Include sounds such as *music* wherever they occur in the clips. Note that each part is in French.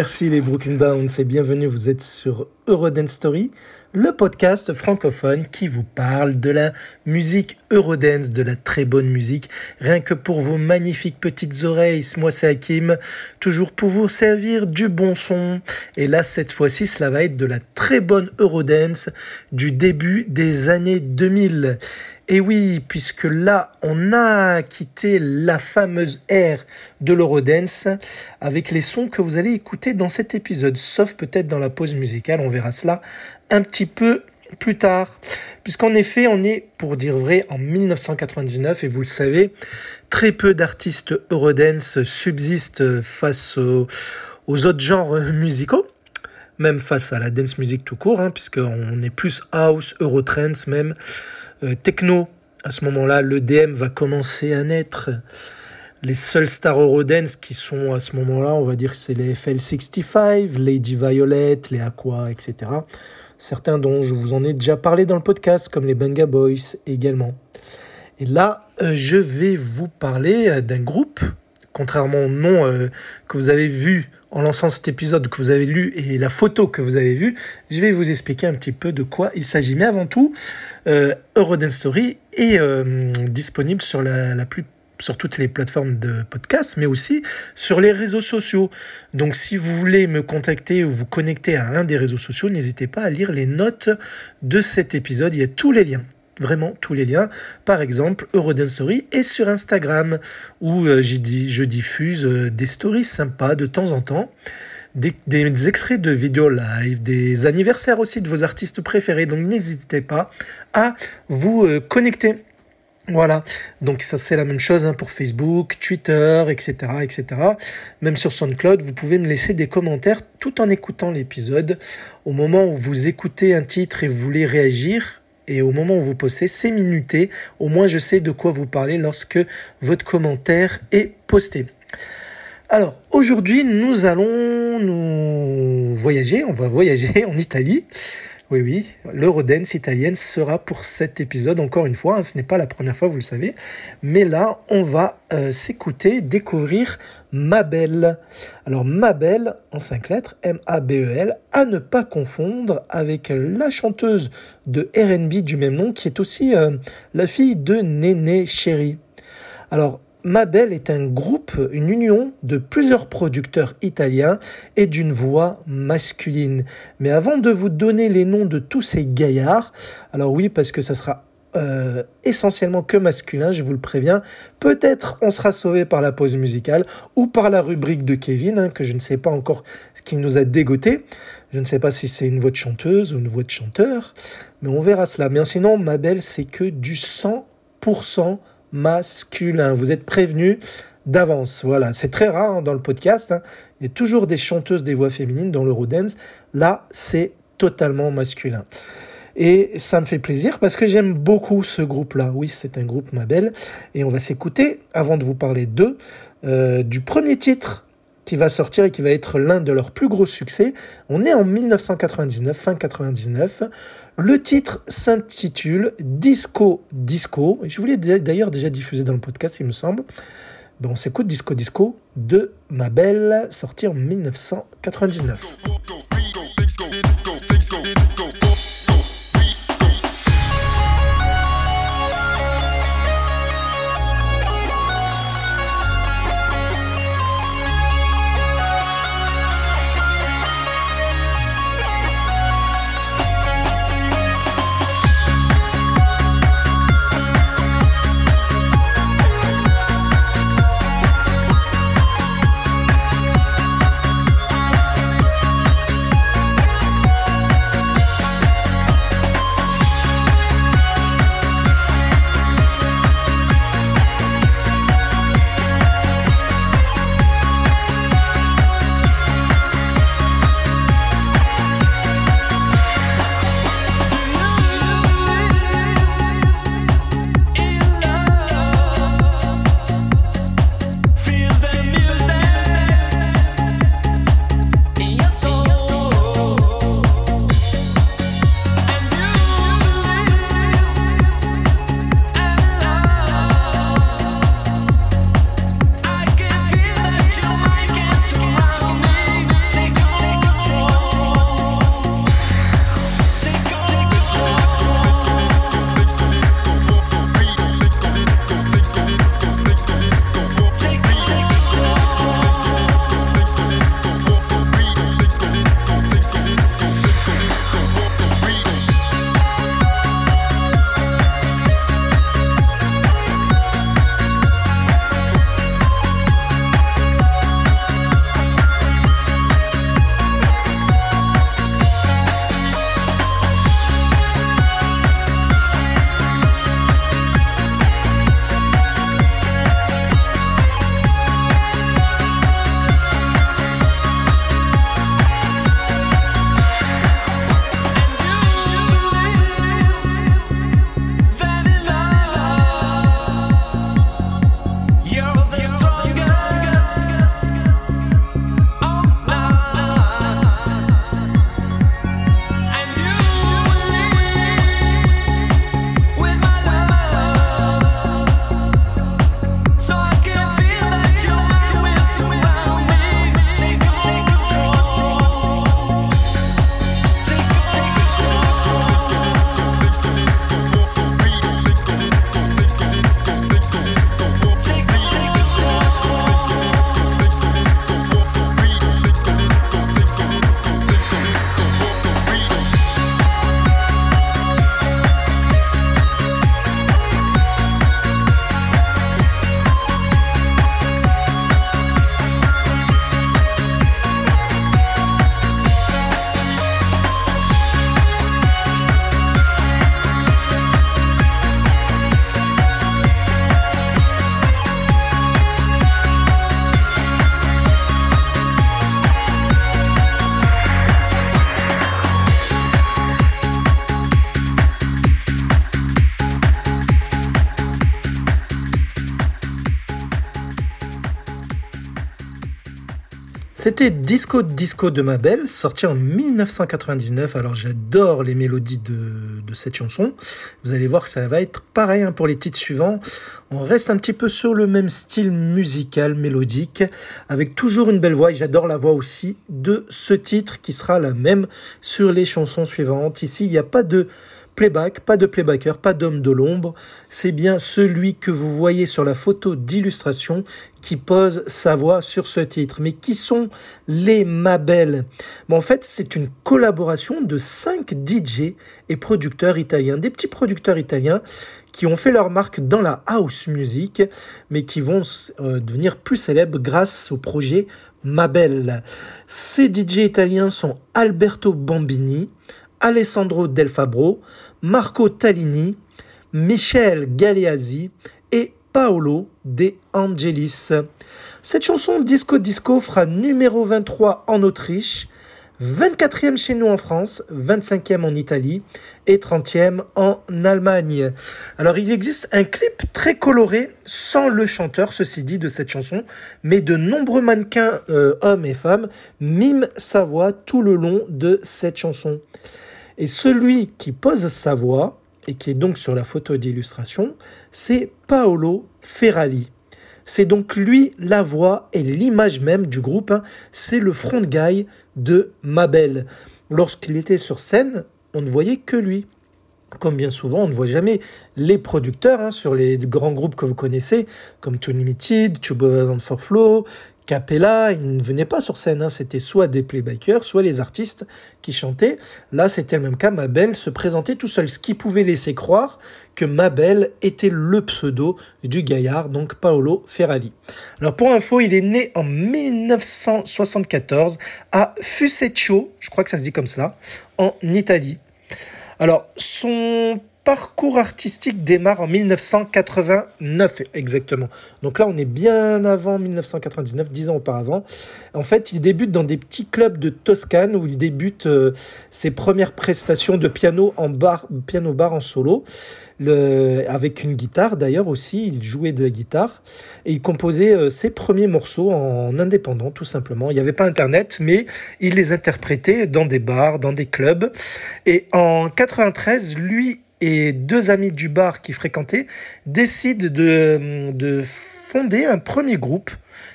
merci les Brooklyn Bounce et bienvenue, vous êtes sur Eurodance Story, le podcast francophone qui vous parle de la musique Eurodance, de la très bonne musique, rien que pour vos magnifiques petites oreilles. Moi c'est Hakim, toujours pour vous servir du bon son. Et là, cette fois-ci, cela va être de la très bonne Eurodance du début des années 2000. Et oui, puisque là, on a quitté la fameuse ère de l'Eurodance avec les sons que vous allez écouter dans cet épisode, sauf peut-être dans la pause musicale, on verra cela un petit peu plus tard. Puisqu'en effet, on est, pour dire vrai, en 1999, et vous le savez, très peu d'artistes Eurodance subsistent face aux, autres genres musicaux même face à la dance music tout court, hein, puisqu'on est plus house, Eurotrance même. Euh, techno, à ce moment-là, l'EDM va commencer à naître. Les seuls stars Eurodance qui sont à ce moment-là, on va dire c'est les FL65, Lady Violet, les Aqua, etc. Certains dont je vous en ai déjà parlé dans le podcast, comme les Banga Boys également. Et là, euh, je vais vous parler euh, d'un groupe, contrairement au nom que vous avez vu en lançant cet épisode que vous avez lu et la photo que vous avez vue, je vais vous expliquer un petit peu de quoi il s'agit. Mais avant tout, euh, Story est euh, disponible sur sur toutes les plateformes de podcast, mais aussi sur les réseaux sociaux. Donc si vous voulez me contacter ou vous connecter à un des réseaux sociaux, n'hésitez pas à lire les notes de cet épisode. Il y a tous les liens vraiment tous les liens. Par exemple, Eurodance Story est sur Instagram où euh, je diffuse euh, des stories sympas de temps en temps. Des, extraits de vidéos live, des anniversaires aussi de vos artistes préférés. Donc n'hésitez pas à vous euh, connecter. Voilà, donc ça c'est la même chose hein, pour Facebook, Twitter, etc., etc. Même sur SoundCloud, vous pouvez me laisser des commentaires tout en écoutant l'épisode. Au moment où vous écoutez un titre et vous voulez réagir, et au moment où vous postez, c'est minuté. Au moins, je sais de quoi vous parlez lorsque votre commentaire est posté. Alors, aujourd'hui, nous allons nous voyager. On va voyager *laughs* en Italie. Oui, oui, l'Eurodance italienne sera pour cet épisode, encore une fois, hein, ce n'est pas la première fois, vous le savez, mais là, on va euh, s'écouter, découvrir Mabel. Alors, Mabel, en cinq lettres, M-A-B-E-L, à ne pas confondre avec la chanteuse de RB du même nom, qui est aussi euh, la fille de Néné Chéri. Alors, Mabel est un groupe, une union de plusieurs producteurs italiens et d'une voix masculine. Mais avant de vous donner les noms de tous ces gaillards, alors oui, parce que ça sera euh, essentiellement que masculin, je vous le préviens. Peut-être on sera sauvé par la pause musicale ou par la rubrique de Kevin, hein, que je ne sais pas encore ce qui nous a dégoté. Je ne sais pas si c'est une voix de chanteuse ou une voix de chanteur, mais on verra cela. Mais sinon, Mabel, c'est que du 100% masculin. Vous êtes prévenus d'avance. Voilà, c'est très rare hein, dans le podcast. Hein. Il y a toujours des chanteuses des voix féminines dans l'Eurodance. Là, c'est totalement masculin. Et ça me fait plaisir parce que j'aime beaucoup ce groupe-là. Oui, c'est un groupe Mabel. Et on va s'écouter, avant de vous parler d'eux, euh, du premier titre qui va sortir et qui va être l'un de leurs plus gros succès. On est en 1999, fin 99. Le titre s'intitule Disco Disco. Je voulais d'ailleurs déjà diffuser dans le podcast, il me semble. Bon, on s'écoute Disco Disco de Ma Belle, sorti en 1999. C'était Disco Disco de Mabel, sorti en 1999. Alors j'adore les mélodies de, cette chanson. Vous allez voir que ça va être pareil hein, pour les titres suivants. On reste un petit peu sur le même style musical, mélodique, avec toujours une belle voix. Et j'adore la voix aussi de ce titre qui sera la même sur les chansons suivantes. Ici, il n'y a pas de playback, pas de playbacker, pas d'homme de l'ombre. C'est bien celui que vous voyez sur la photo d'illustration qui pose sa voix sur ce titre. Mais qui sont les Mabel? En fait, c'est une collaboration de cinq DJ et producteurs italiens, des petits producteurs italiens qui ont fait leur marque dans la house music, mais qui vont euh, devenir plus célèbres grâce au projet Mabel. Ces DJ italiens sont Alberto Bambini, Alessandro Del Fabro, Marco Talini, Michel Galeazzi et Paolo De Angelis. Cette chanson Disco Disco fera numéro 23 en Autriche, 24e chez nous en France, 25e en Italie et 30e en Allemagne. Alors il existe un clip très coloré sans le chanteur, ceci dit, de cette chanson, mais de nombreux mannequins, euh, hommes et femmes, miment sa voix tout le long de cette chanson. Et celui qui pose sa voix, et qui est donc sur la photo d'illustration, c'est Paolo Ferrali. C'est donc lui la voix et l'image même du groupe. Hein. C'est le front guy de Mabel. Lorsqu'il était sur scène, on ne voyait que lui. Comme bien souvent, on ne voit jamais les producteurs hein, sur les grands groupes que vous connaissez, comme Too Limited, Chuba for Flow, Capella, ils ne venaient pas sur scène, hein. c'était soit des playbackers, soit les artistes qui chantaient. Là, c'était le même cas, Mabel se présentait tout seul, ce qui pouvait laisser croire que Mabel était le pseudo du gaillard, donc Paolo Ferrari. Alors pour info, il est né en 1974 à Fuceccio, je crois que ça se dit comme cela, en Italie. Alors, son parcours artistique démarre en 1989 exactement. Donc là, on est bien avant 1999, dix ans auparavant. En fait, il débute dans des petits clubs de Toscane où il débute euh, ses premières prestations de piano en bar, piano bar en solo. Le, avec une guitare d'ailleurs aussi, il jouait de la guitare et il composait euh, ses premiers morceaux en indépendant tout simplement. Il n'y avait pas internet mais il les interprétait dans des bars, dans des clubs et en 93, lui et deux amis du bar qui fréquentaient décident de, de fonder un premier groupe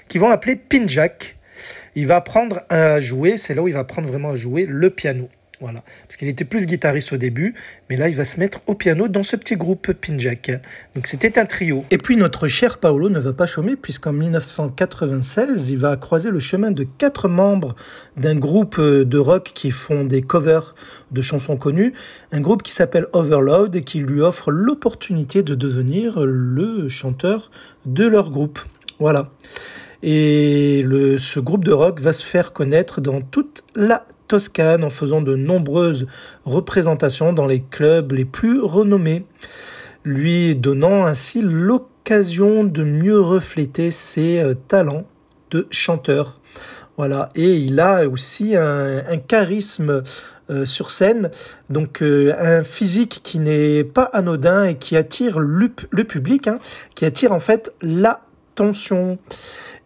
qu'ils vont appeler Pinjack. Il va apprendre à jouer, c'est là où il va apprendre vraiment à jouer le piano. Voilà. Parce qu'il était plus guitariste au début, mais là, il va se mettre au piano dans ce petit groupe Pinjack. Donc, c'était un trio. Et puis, notre cher Paolo ne va pas chômer, puisqu'en 1996, il va croiser le chemin de quatre membres d'un groupe de rock qui font des covers de chansons connues. Un groupe qui s'appelle Overload et qui lui offre l'opportunité de devenir le chanteur de leur groupe. Voilà. Et le, ce groupe de rock va se faire connaître dans toute la Toscane en faisant de nombreuses représentations dans les clubs les plus renommés, lui donnant ainsi l'occasion de mieux refléter ses euh, talents de chanteur. Voilà, et il a aussi un, charisme euh, sur scène, donc euh, un physique qui n'est pas anodin et qui attire le, public, hein, qui attire en fait l'attention.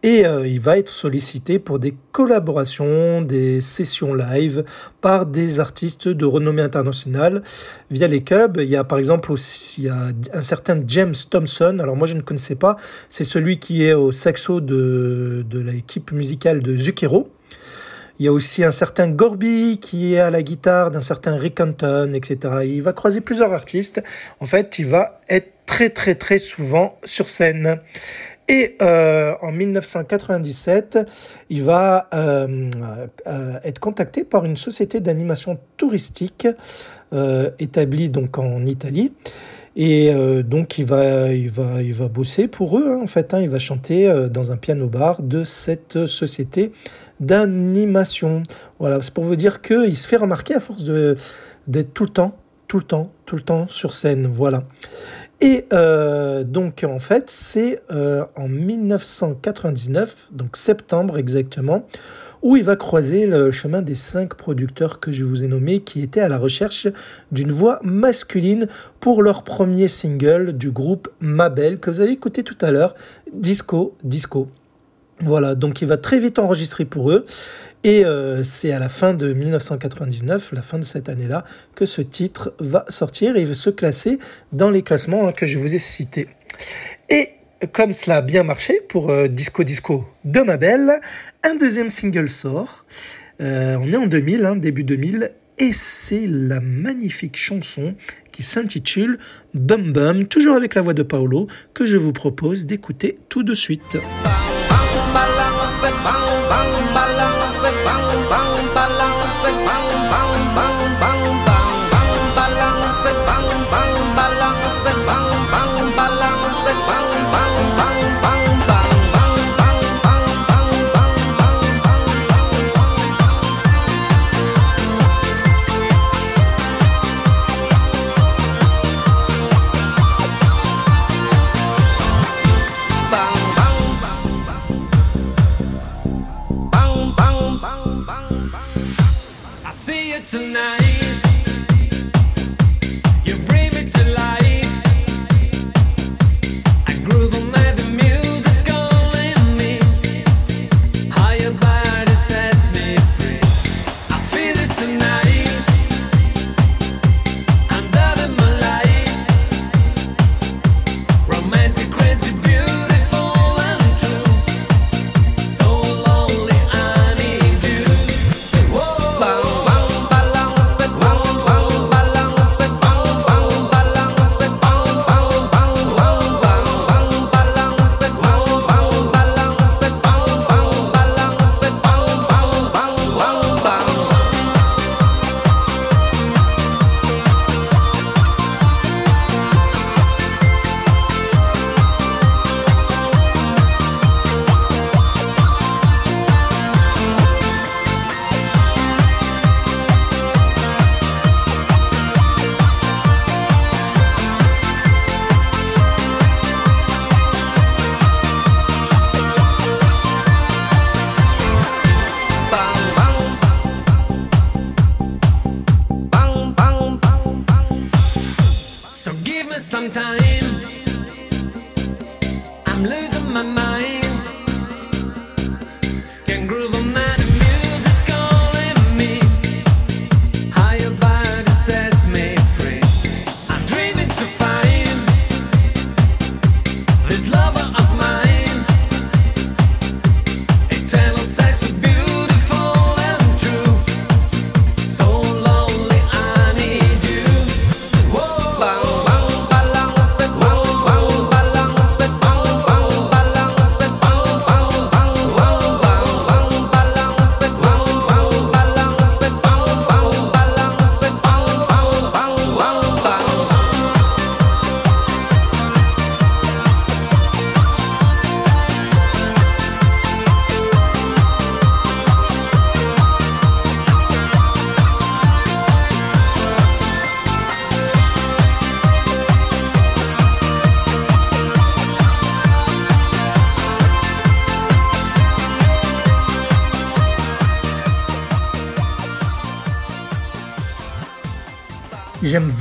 Et euh, il va être sollicité pour des collaborations, des sessions live par des artistes de renommée internationale via les clubs. Il y a par exemple aussi un certain James Thompson. Alors moi je ne connaissais pas. C'est celui qui est au saxo de, de l'équipe musicale de Zucchero. Il y a aussi un certain Gorby qui est à la guitare, d'un certain Rick Anton, etc. Il va croiser plusieurs artistes. En fait, il va être très très très souvent sur scène. Et euh, en 1997, il va euh, euh, être contacté par une société d'animation touristique établie donc en Italie. Et donc il va, il, va, il va bosser pour eux, hein, en fait. Hein. il va chanter dans un piano-bar de cette société d'animation. Voilà, c'est pour vous dire qu'il se fait remarquer à force d'être tout le temps, tout le temps, tout le temps sur scène. Voilà. Et euh, donc en fait, c'est euh, en 1999, donc septembre exactement, où il va croiser le chemin des cinq producteurs que je vous ai nommés qui étaient à la recherche d'une voix masculine pour leur premier single du groupe Mabel que vous avez écouté tout à l'heure, Disco Disco. Voilà, donc il va très vite enregistrer pour eux. Et euh, c'est à la fin de 1999, la fin de cette année-là, que ce titre va sortir et va se classer dans les classements hein, que je vous ai cités. Et comme cela a bien marché pour euh, Disco Disco de ma belle, un deuxième single sort. Euh, on est en 2000, hein, début 2000, et c'est la magnifique chanson qui s'intitule Bum Bum, toujours avec la voix de Paolo, que je vous propose d'écouter tout de suite. bang bang balang bang bang bang balang bang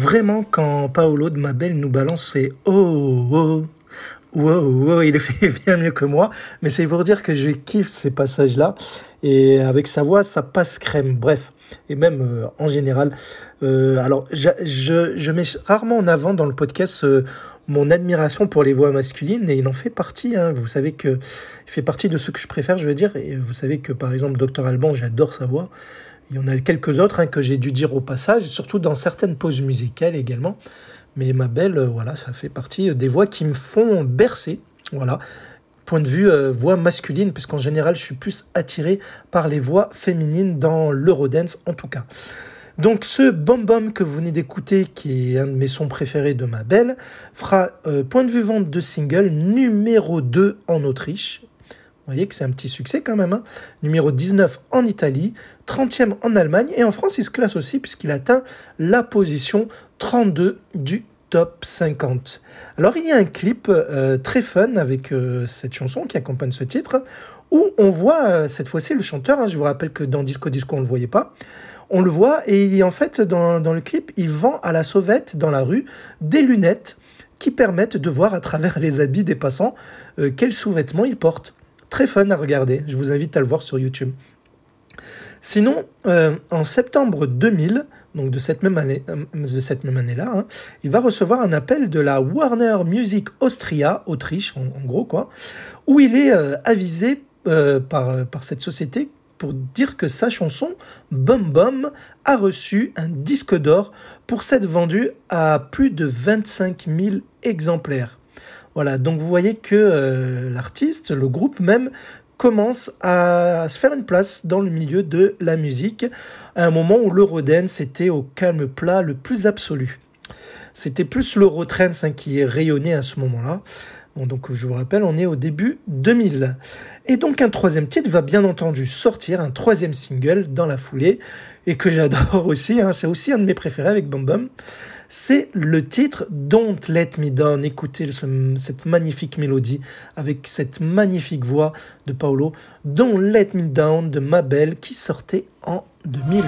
vraiment quand Paolo de Mabel nous balance ses oh, oh, wow, oh, il le fait *laughs* bien mieux que moi, mais c'est pour dire que je kiffe ces passages-là, et avec sa voix, ça passe crème, bref, et même euh, en général. Euh, alors, je, je, mets rarement en avant dans le podcast euh, mon admiration pour les voix masculines, et il en fait partie, hein. vous savez que il fait partie de ce que je préfère, je veux dire, et vous savez que par exemple, Dr Alban, j'adore sa voix, il y en a quelques autres hein, que j'ai dû dire au passage, surtout dans certaines pauses musicales également. Mais ma belle, euh, voilà, ça fait partie euh, des voix qui me font bercer. Voilà. Point de vue euh, voix masculine, puisqu'en général, je suis plus attiré par les voix féminines dans l'Eurodance en tout cas. Donc ce Bom Bom que vous venez d'écouter, qui est un de mes sons préférés de ma belle, fera point de vue vente de single numéro 2 en Autriche vous voyez que c'est un petit succès quand même. Hein. Numéro 19 en Italie, 30e en Allemagne et en France il se classe aussi puisqu'il atteint la position 32 du top 50. Alors il y a un clip euh, très fun avec euh, cette chanson qui accompagne ce titre où on voit euh, cette fois-ci le chanteur, hein. je vous rappelle que dans Disco Disco on ne le voyait pas, on le voit et en fait dans, dans le clip il vend à la sauvette dans la rue des lunettes qui permettent de voir à travers les habits des passants quels sous-vêtements il porte. Très fun à regarder. Je vous invite à le voir sur YouTube. Sinon, euh, en septembre 2000, donc de cette même euh, année-là, hein, il va recevoir un appel de la Warner Music Austria, Autriche en, gros quoi, où il est euh, avisé par, par cette société pour dire que sa chanson Bum Bum a reçu un disque d'or pour s'être vendu à plus de 25 000 exemplaires. Voilà, donc vous voyez que l'artiste, le groupe même, commence à se faire une place dans le milieu de la musique, à un moment où l'Eurodance était au calme plat le plus absolu. C'était plus l'Eurotrance hein, qui est rayonné à ce moment-là. donc je vous rappelle, on est au début 2000. Et donc un troisième titre va bien entendu sortir, un troisième single dans la foulée, et que j'adore *laughs* aussi, hein. c'est aussi un de mes préférés avec Bum Bum c'est le titre Don't Let Me Down. Écoutez cette magnifique mélodie avec cette magnifique voix de Paolo. Don't Let Me Down de Mabel qui sortait en 2000.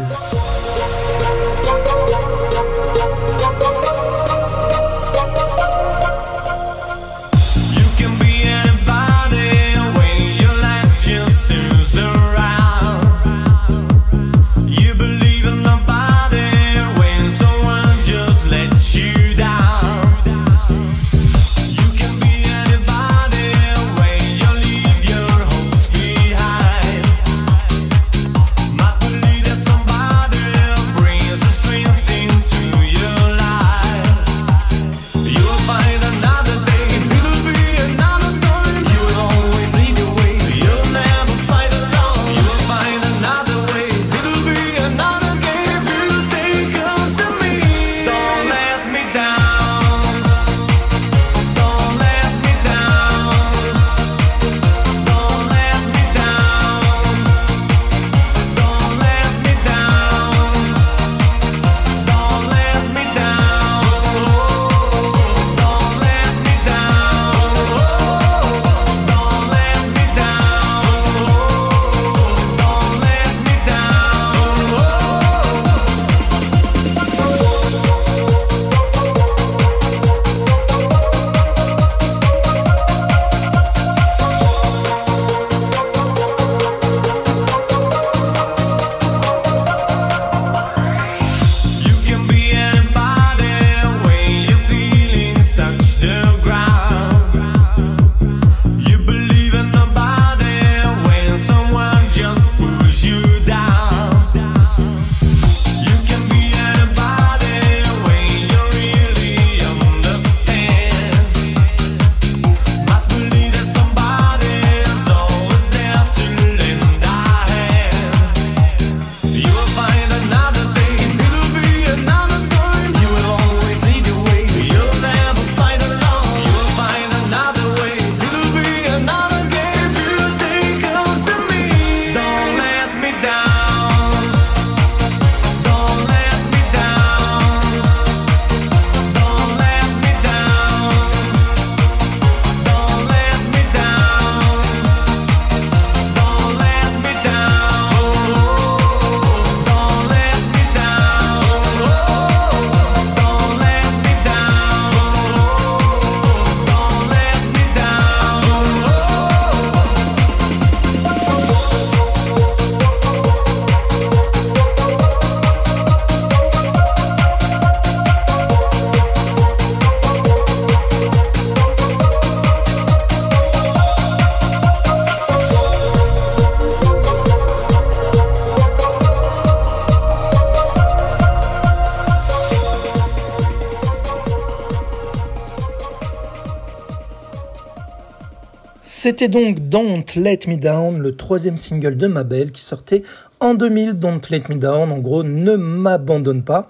C'était donc Don't Let Me Down, le troisième single de Mabel qui sortait en 2000. Don't Let Me Down, en gros, ne m'abandonne pas.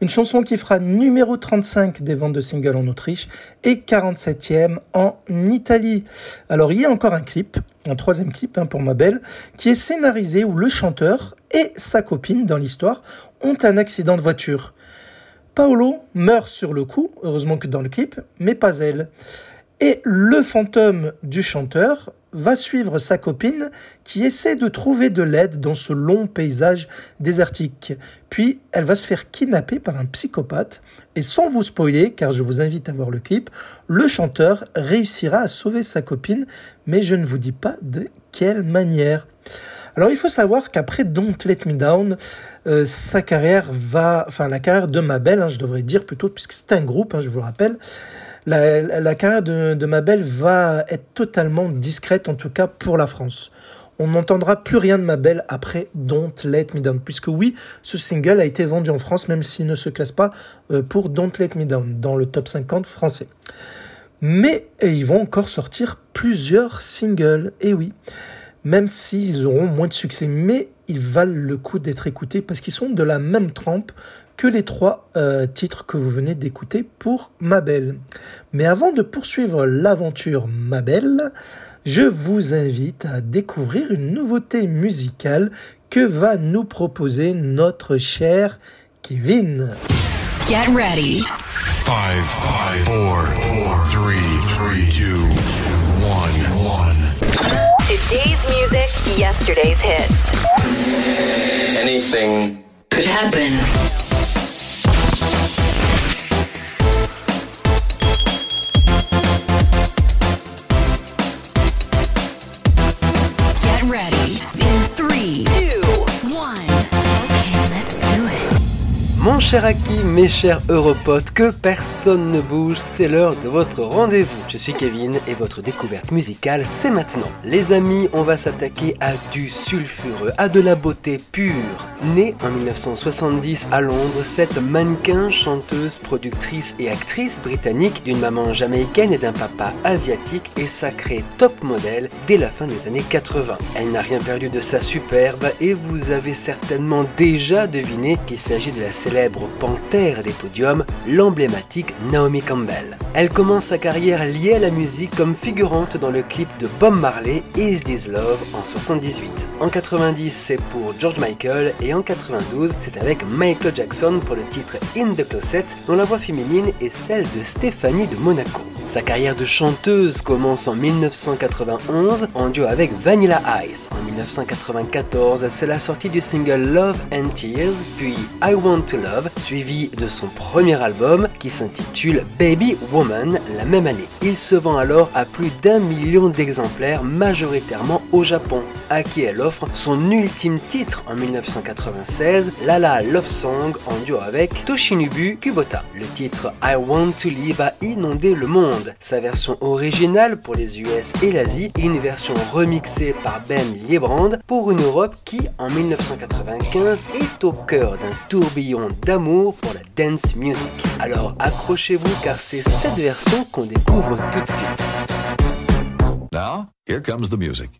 Une chanson qui fera numéro 35 des ventes de singles en Autriche et 47e en Italie. Alors il y a encore un clip, un troisième clip hein, pour Mabel, qui est scénarisé où le chanteur et sa copine dans l'histoire ont un accident de voiture. Paolo meurt sur le coup, heureusement que dans le clip, mais pas elle. Et le fantôme du chanteur va suivre sa copine qui essaie de trouver de l'aide dans ce long paysage désertique. Puis elle va se faire kidnapper par un psychopathe et sans vous spoiler, car je vous invite à voir le clip, le chanteur réussira à sauver sa copine, mais je ne vous dis pas de quelle manière. Alors il faut savoir qu'après Don't Let Me Down, euh, sa carrière va, enfin la carrière de Mabel, hein, je devrais dire plutôt, puisque c'est un groupe, hein, je vous le rappelle, la, carrière de, de, Mabel va être totalement discrète, en tout cas pour la France. On n'entendra plus rien de Mabel après Don't Let Me Down, puisque oui, ce single a été vendu en France, même s'il ne se classe pas euh, pour Don't Let Me Down dans le top 50 français. Mais ils vont encore sortir plusieurs singles, et oui, même s'ils auront moins de succès, mais ils valent le coup d'être écoutés parce qu'ils sont de la même trempe que les trois euh, titres que vous venez d'écouter pour Mabel. Mais avant de poursuivre l'aventure Mabel, je vous invite à découvrir une nouveauté musicale que va nous proposer notre cher Kevin. Get ready. 5, 5, 4, 4, 3, 3, 2, 1, 1. Today's music, yesterday's hits. Anything could happen. Mon cher Aki, mes chers Europotes, que personne ne bouge, c'est l'heure de votre rendez-vous. Je suis Kevin et votre découverte musicale, c'est maintenant. Les amis, on va s'attaquer à du sulfureux, à de la beauté pure. Née en 1970 à Londres, cette mannequin, chanteuse, productrice et actrice britannique d'une maman jamaïcaine et d'un papa asiatique est sacrée top modèle dès la fin des années 80. Elle n'a rien perdu de sa superbe et vous avez certainement déjà deviné qu'il s'agit de la célèbre panthère des podiums, l'emblématique Naomi Campbell. Elle commence sa carrière liée à la musique comme figurante dans le clip de Bob Marley Is This Love en 78. En 90, c'est pour George Michael et en 92, c'est avec Michael Jackson pour le titre In the Closet dont la voix féminine est celle de Stéphanie de Monaco. Sa carrière de chanteuse commence en 1991 en duo avec Vanilla Ice. En 1994, c'est la sortie du single Love and Tears, puis I Want to Love, suivi de son premier album qui s'intitule Baby Woman la même année. Il se vend alors à plus d'un million d'exemplaires majoritairement au Japon, à qui elle offre son ultime titre en 1996, Lala Love Song en duo avec Toshinobu Kubota. Le titre I Want to Live a inondé le monde sa version originale pour les US et l'Asie et une version remixée par Ben Liebrand pour une Europe qui, en 1995, est au cœur d'un tourbillon d'amour pour la dance music. Alors accrochez-vous car c'est cette version qu'on découvre tout de suite. Now, here comes the music.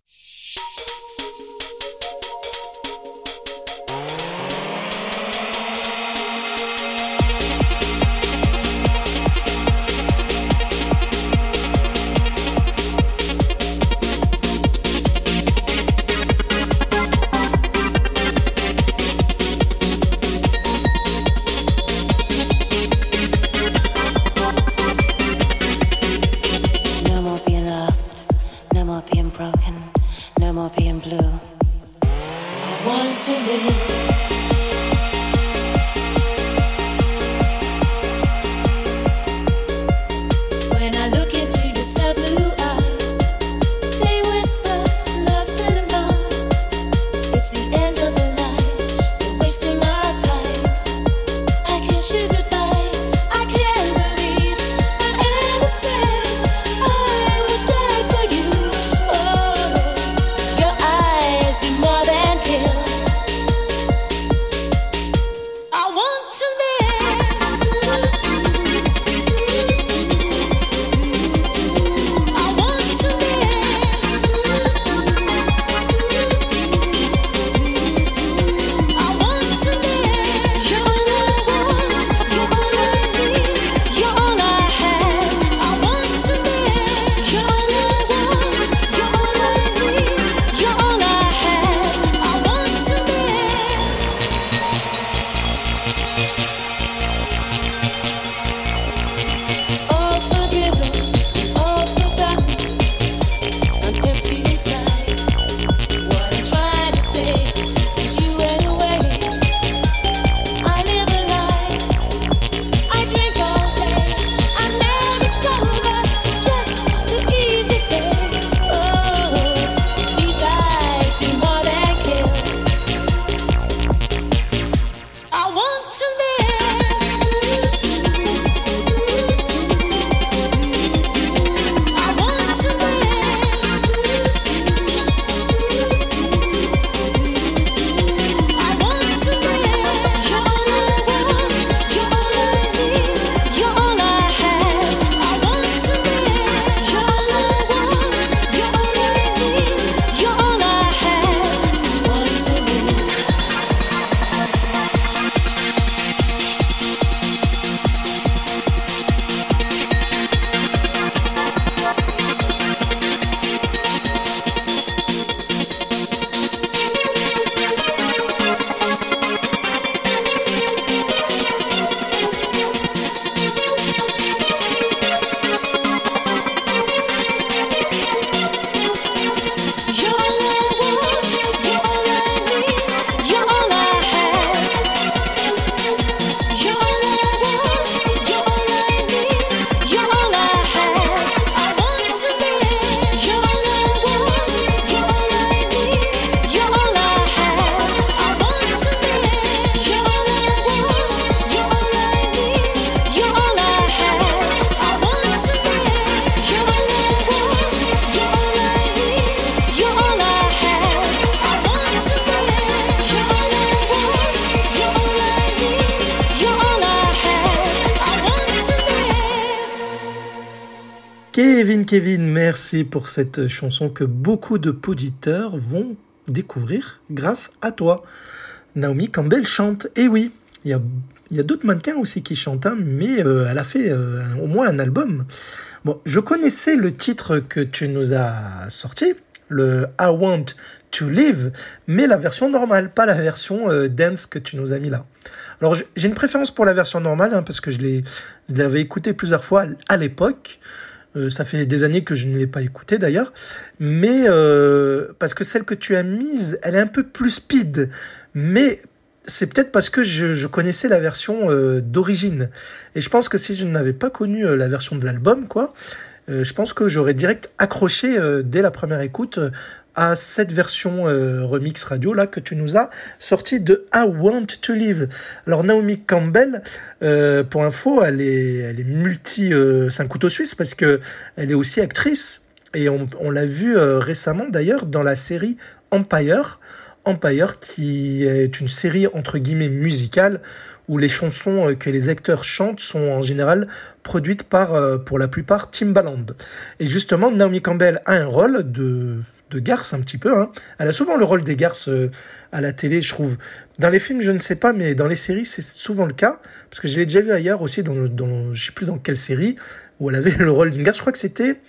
Merci pour cette chanson que beaucoup de auditeurs vont découvrir grâce à toi. Naomi Campbell chante, et oui, il y a, d'autres mannequins aussi qui chantent, hein, mais euh, elle a fait euh, au moins un album. Bon, je connaissais le titre que tu nous as sorti, le I Want to Live, mais la version normale, pas la version euh, dance que tu nous as mis là. Alors j'ai une préférence pour la version normale, hein, parce que je l'avais écouté plusieurs fois à l'époque. Euh, ça fait des années que je ne l'ai pas écouté d'ailleurs, mais euh, parce que celle que tu as mise, elle est un peu plus speed, mais c'est peut-être parce que je, connaissais la version d'origine. Et je pense que si je n'avais pas connu la version de l'album, quoi, je pense que j'aurais direct accroché dès la première écoute à cette version euh, remix radio là que tu nous as sorti de I Want to Live. Alors Naomi Campbell, euh, pour info, elle est, elle est multi, euh, c'est un couteau suisse parce que elle est aussi actrice et on, on l'a vu récemment d'ailleurs dans la série Empire. Empire, qui est une série entre guillemets musicale où les chansons que les acteurs chantent sont en général produites par, pour la plupart, Timbaland. Et justement, Naomi Campbell a un rôle de de garce un petit peu. Hein. Elle a souvent le rôle des garces euh, à la télé, je trouve. Dans les films, je ne sais pas, mais dans les séries, c'est souvent le cas. Parce que je l'ai déjà vu ailleurs aussi, dans, dans, je ne sais plus dans quelle série, où elle avait *laughs* le rôle d'une garce. Je crois que c'était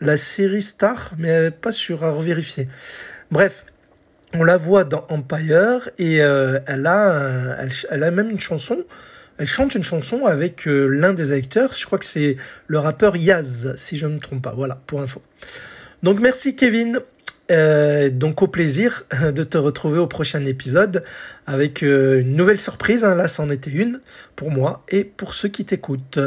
la série Star, mais pas sûr, à revérifier. Bref, on la voit dans Empire et euh, elle, a, elle, a même une chanson. Elle chante une chanson avec euh, l'un des acteurs. Je crois que c'est le rappeur Yaz, si je ne me trompe pas. Voilà, pour info. Donc merci Kevin. Euh, donc au plaisir de te retrouver au prochain épisode avec euh, une nouvelle surprise. Hein. Là, c'en était une pour moi et pour ceux qui t'écoutent.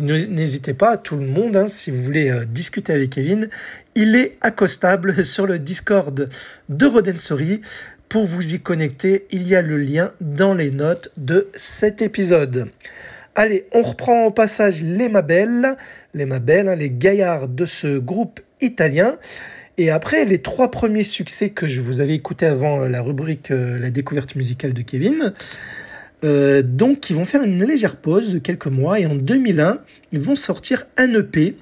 N'hésitez pas, tout le monde, hein, si vous voulez euh, discuter avec Kevin, il est accostable *laughs* sur le Discord de Rodensori. Pour vous y connecter, il y a le lien dans les notes de cet épisode. Allez, on reprend au passage les Mabelles, les Mabelles, hein, les gaillards de ce groupe italien. Et après, les trois premiers succès que je vous avais écoutés avant la rubrique euh, La découverte musicale de Kevin, euh, donc ils vont faire une légère pause de quelques mois et en 2001, ils vont sortir un EP.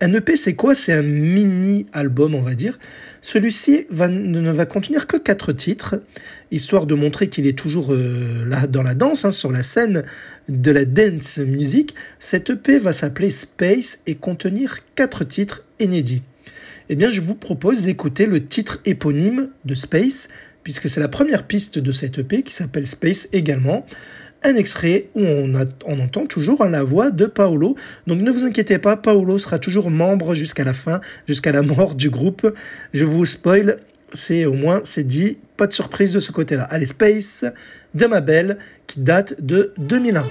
Un EP, c'est quoi? C'est un mini-album, on va dire. Celui-ci ne va contenir que quatre titres, histoire de montrer qu'il est toujours euh, là dans la danse, hein, sur la scène de la dance music. Cet EP va s'appeler Space et contenir quatre titres inédits eh bien, je vous propose d'écouter le titre éponyme de Space, puisque c'est la première piste de cette EP qui s'appelle Space également. Un extrait où on, on entend toujours la voix de Paolo. Donc ne vous inquiétez pas, Paolo sera toujours membre jusqu'à la fin, jusqu'à la mort du groupe. Je vous spoil, c'est au moins c'est dit, pas de surprise de ce côté-là. Allez, Space de ma belle qui date de 2001.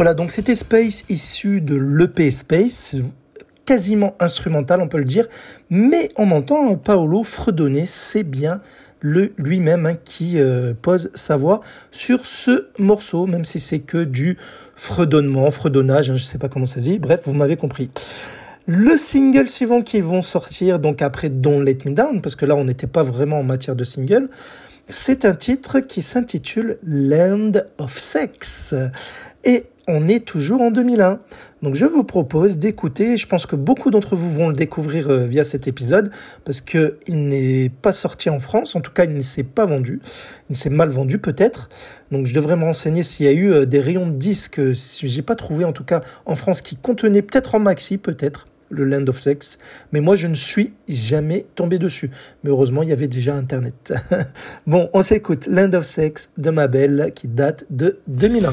Voilà, donc c'était Space issu de l'EP Space, quasiment instrumental, on peut le dire, mais on entend Paolo fredonner, c'est bien lui-même hein, qui euh, pose sa voix sur ce morceau, même si c'est que du fredonnement, fredonnage, hein, je ne sais pas comment ça se dit, bref, vous m'avez compris. Le single suivant qui vont sortir, donc après Don't Let Me Down, parce que là on n'était pas vraiment en matière de single, c'est un titre qui s'intitule Land of Sex. Et on est toujours en 2001. Donc je vous propose d'écouter, je pense que beaucoup d'entre vous vont le découvrir euh, via cet épisode, parce qu'il n'est pas sorti en France, en tout cas il ne s'est pas vendu, il s'est mal vendu peut-être. Donc je devrais me renseigner s'il y a eu euh, des rayons de disques, si j'ai pas trouvé en tout cas en France, qui contenaient peut-être en maxi, peut-être le Land of Sex, mais moi je ne suis jamais tombé dessus. Mais heureusement, il y avait déjà Internet. *laughs* bon, on s'écoute Land of Sex de ma belle qui date de 2001.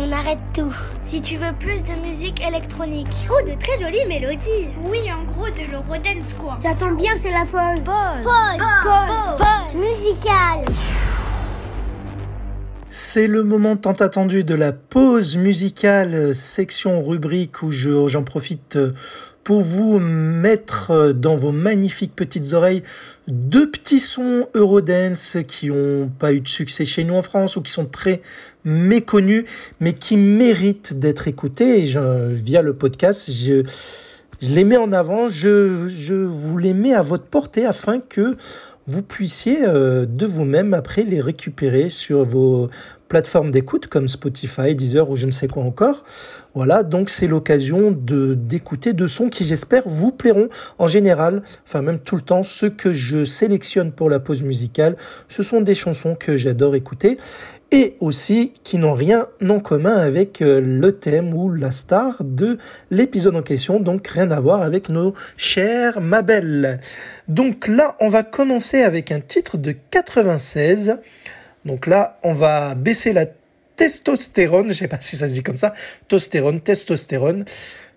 On arrête tout. Si tu veux plus de musique électronique. Oh, de très jolies mélodies. Oui, en gros de l'Eurodance quoi. Ça tombe bien, c'est la pause. Pause. Pause. Pause. Pause. Musicale. C'est le moment tant attendu de la pause musicale, section rubrique où je- j'en profite euh, pour vous mettre euh, dans vos magnifiques petites oreilles deux petits sons Eurodance qui n'ont pas eu de succès chez nous en France ou qui sont très méconnus mais qui méritent d'être écoutés. Et je- via le podcast, je, les mets en avant, je vous les mets à votre portée afin que vous puissiez euh, de vous-même après les récupérer sur vos plateformes d'écoute comme Spotify, Deezer ou je ne sais quoi encore. Voilà, donc c'est l'occasion de d'écouter de sons qui j'espère vous plairont en général, enfin même tout le temps, ceux que je sélectionne pour la pause musicale, ce sont des chansons que j'adore écouter et aussi qui n'ont rien en commun avec euh, le thème ou la star de l'épisode en question, donc rien à voir avec nos chères Mabel. Donc là, on va commencer avec un titre de 96. Donc là, on va baisser la testostérone, je sais pas si ça se dit comme ça, tostérone, testostérone.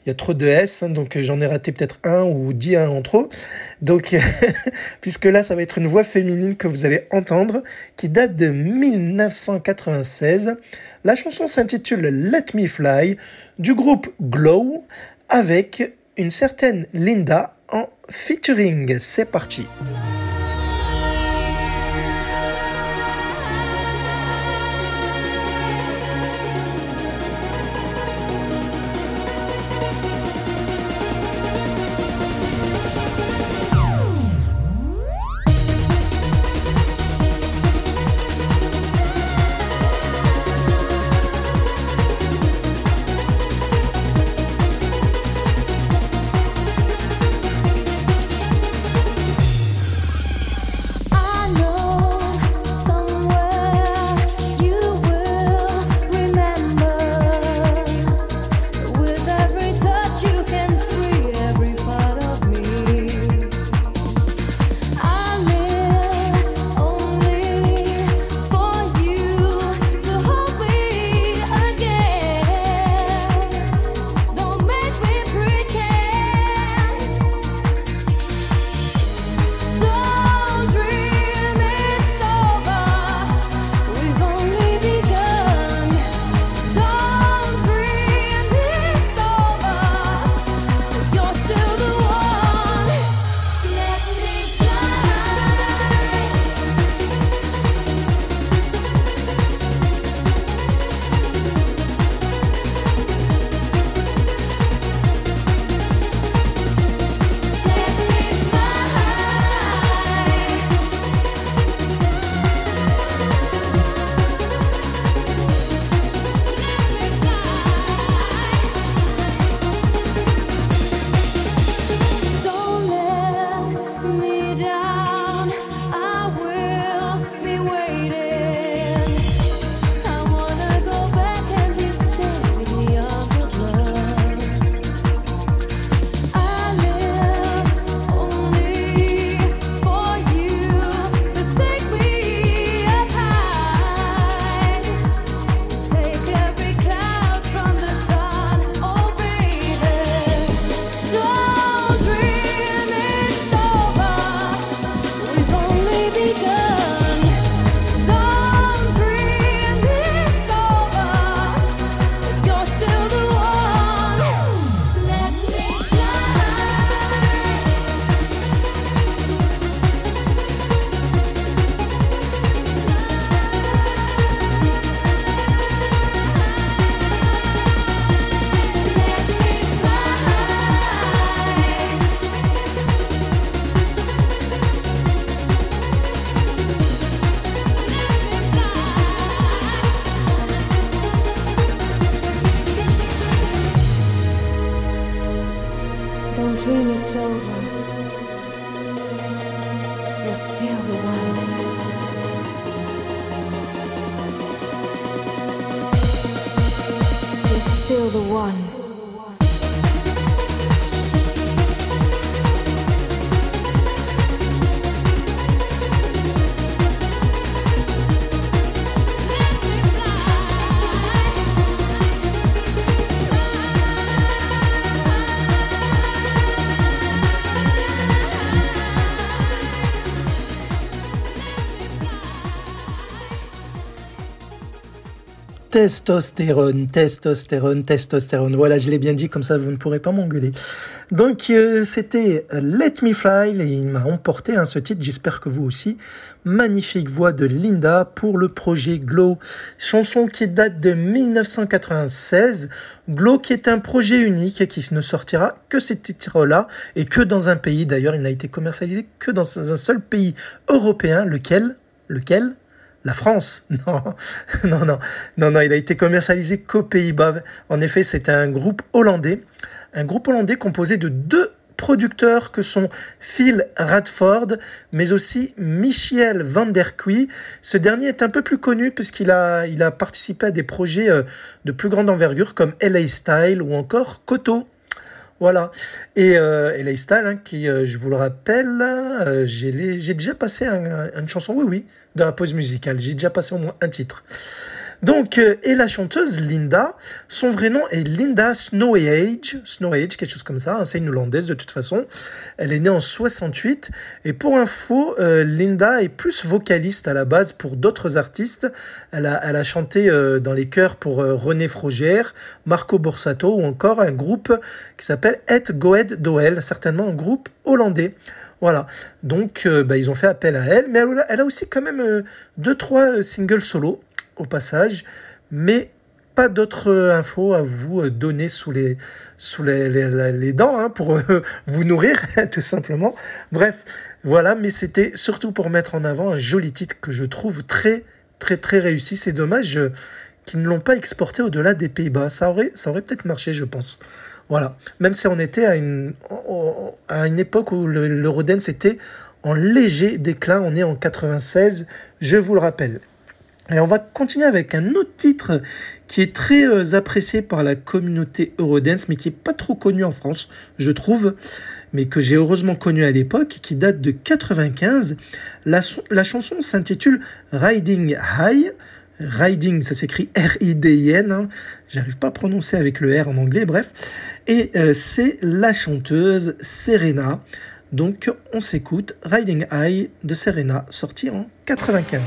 Il y a trop de S, hein, donc j'en ai raté peut-être un ou dix un en trop. Donc, *laughs* puisque là, ça va être une voix féminine que vous allez entendre, qui date de 1996. La chanson s'intitule Let Me Fly, du groupe Glow, avec une certaine Linda en featuring. C'est parti. Testostérone, testostérone, testostérone. Voilà, je l'ai bien dit, comme ça vous ne pourrez pas m'engueuler. Donc euh, c'était Let Me Fly et il m'a emporté hein, ce titre, j'espère que vous aussi. Magnifique voix de Linda pour le projet Glow, chanson qui date de 1996. Glow qui est un projet unique et qui ne sortira que ces titres-là et que dans un pays d'ailleurs, il n'a été commercialisé que dans un seul pays européen, lequel? Lequel? La France? *laughs* Non, non, non, non, il a été commercialisé qu'aux Pays-Bas. En effet, c'est un groupe hollandais, un groupe hollandais composé de deux producteurs que sont Phil Radford, mais aussi Michiel van der Quee. Ce dernier est un peu plus connu puisqu'il a, a participé à des projets euh, de plus grande envergure comme LA Style ou encore Koto. Voilà. Et euh, Style, hein, qui, euh, je vous le rappelle, euh, j'ai déjà passé un- une chanson, oui, oui, de la pause musicale. J'ai déjà passé au moins un titre. Donc, euh, et la chanteuse Linda, son vrai nom est Linda Snowage, Snowage, quelque chose comme ça, hein, c'est une Hollandaise de toute façon. Elle est née en 68, et pour info, euh, Linda est plus vocaliste à la base pour d'autres artistes. Elle a, elle a chanté euh, dans les chœurs pour René Frogère, Marco Borsato, ou encore un groupe qui s'appelle Et Goed Doel, certainement un groupe hollandais. Voilà, donc bah, ils ont fait appel à elle, mais elle a, aussi quand même euh, deux, trois singles solo au passage, mais pas d'autres euh, infos à vous euh, donner sous les, sous les, les, les- dents hein, pour euh, *laughs* vous nourrir, *laughs* tout simplement. Bref, voilà, mais c'était surtout pour mettre en avant un joli titre que je trouve très, très, très réussi. C'est dommage qu'ils ne l'ont pas exporté au-delà des Pays-Bas. Ça aurait, ça aurait peut-être marché, je pense. Voilà, même si on était à une, à une époque où le- l'Eurodance était en léger déclin, on est en 96, je vous le rappelle. On va continuer avec un autre titre qui est très euh, apprécié par la communauté Eurodance, mais qui est pas trop connu en France, je trouve, mais que j'ai heureusement connu à l'époque, qui date de 95. La, so- la chanson s'intitule Riding High. Riding, ça s'écrit R-I-D-I-N. hein. J'arrive pas à prononcer avec le R en anglais, bref. Et euh, c'est la chanteuse Serena. Donc on s'écoute Riding High de Serena, sorti en 95.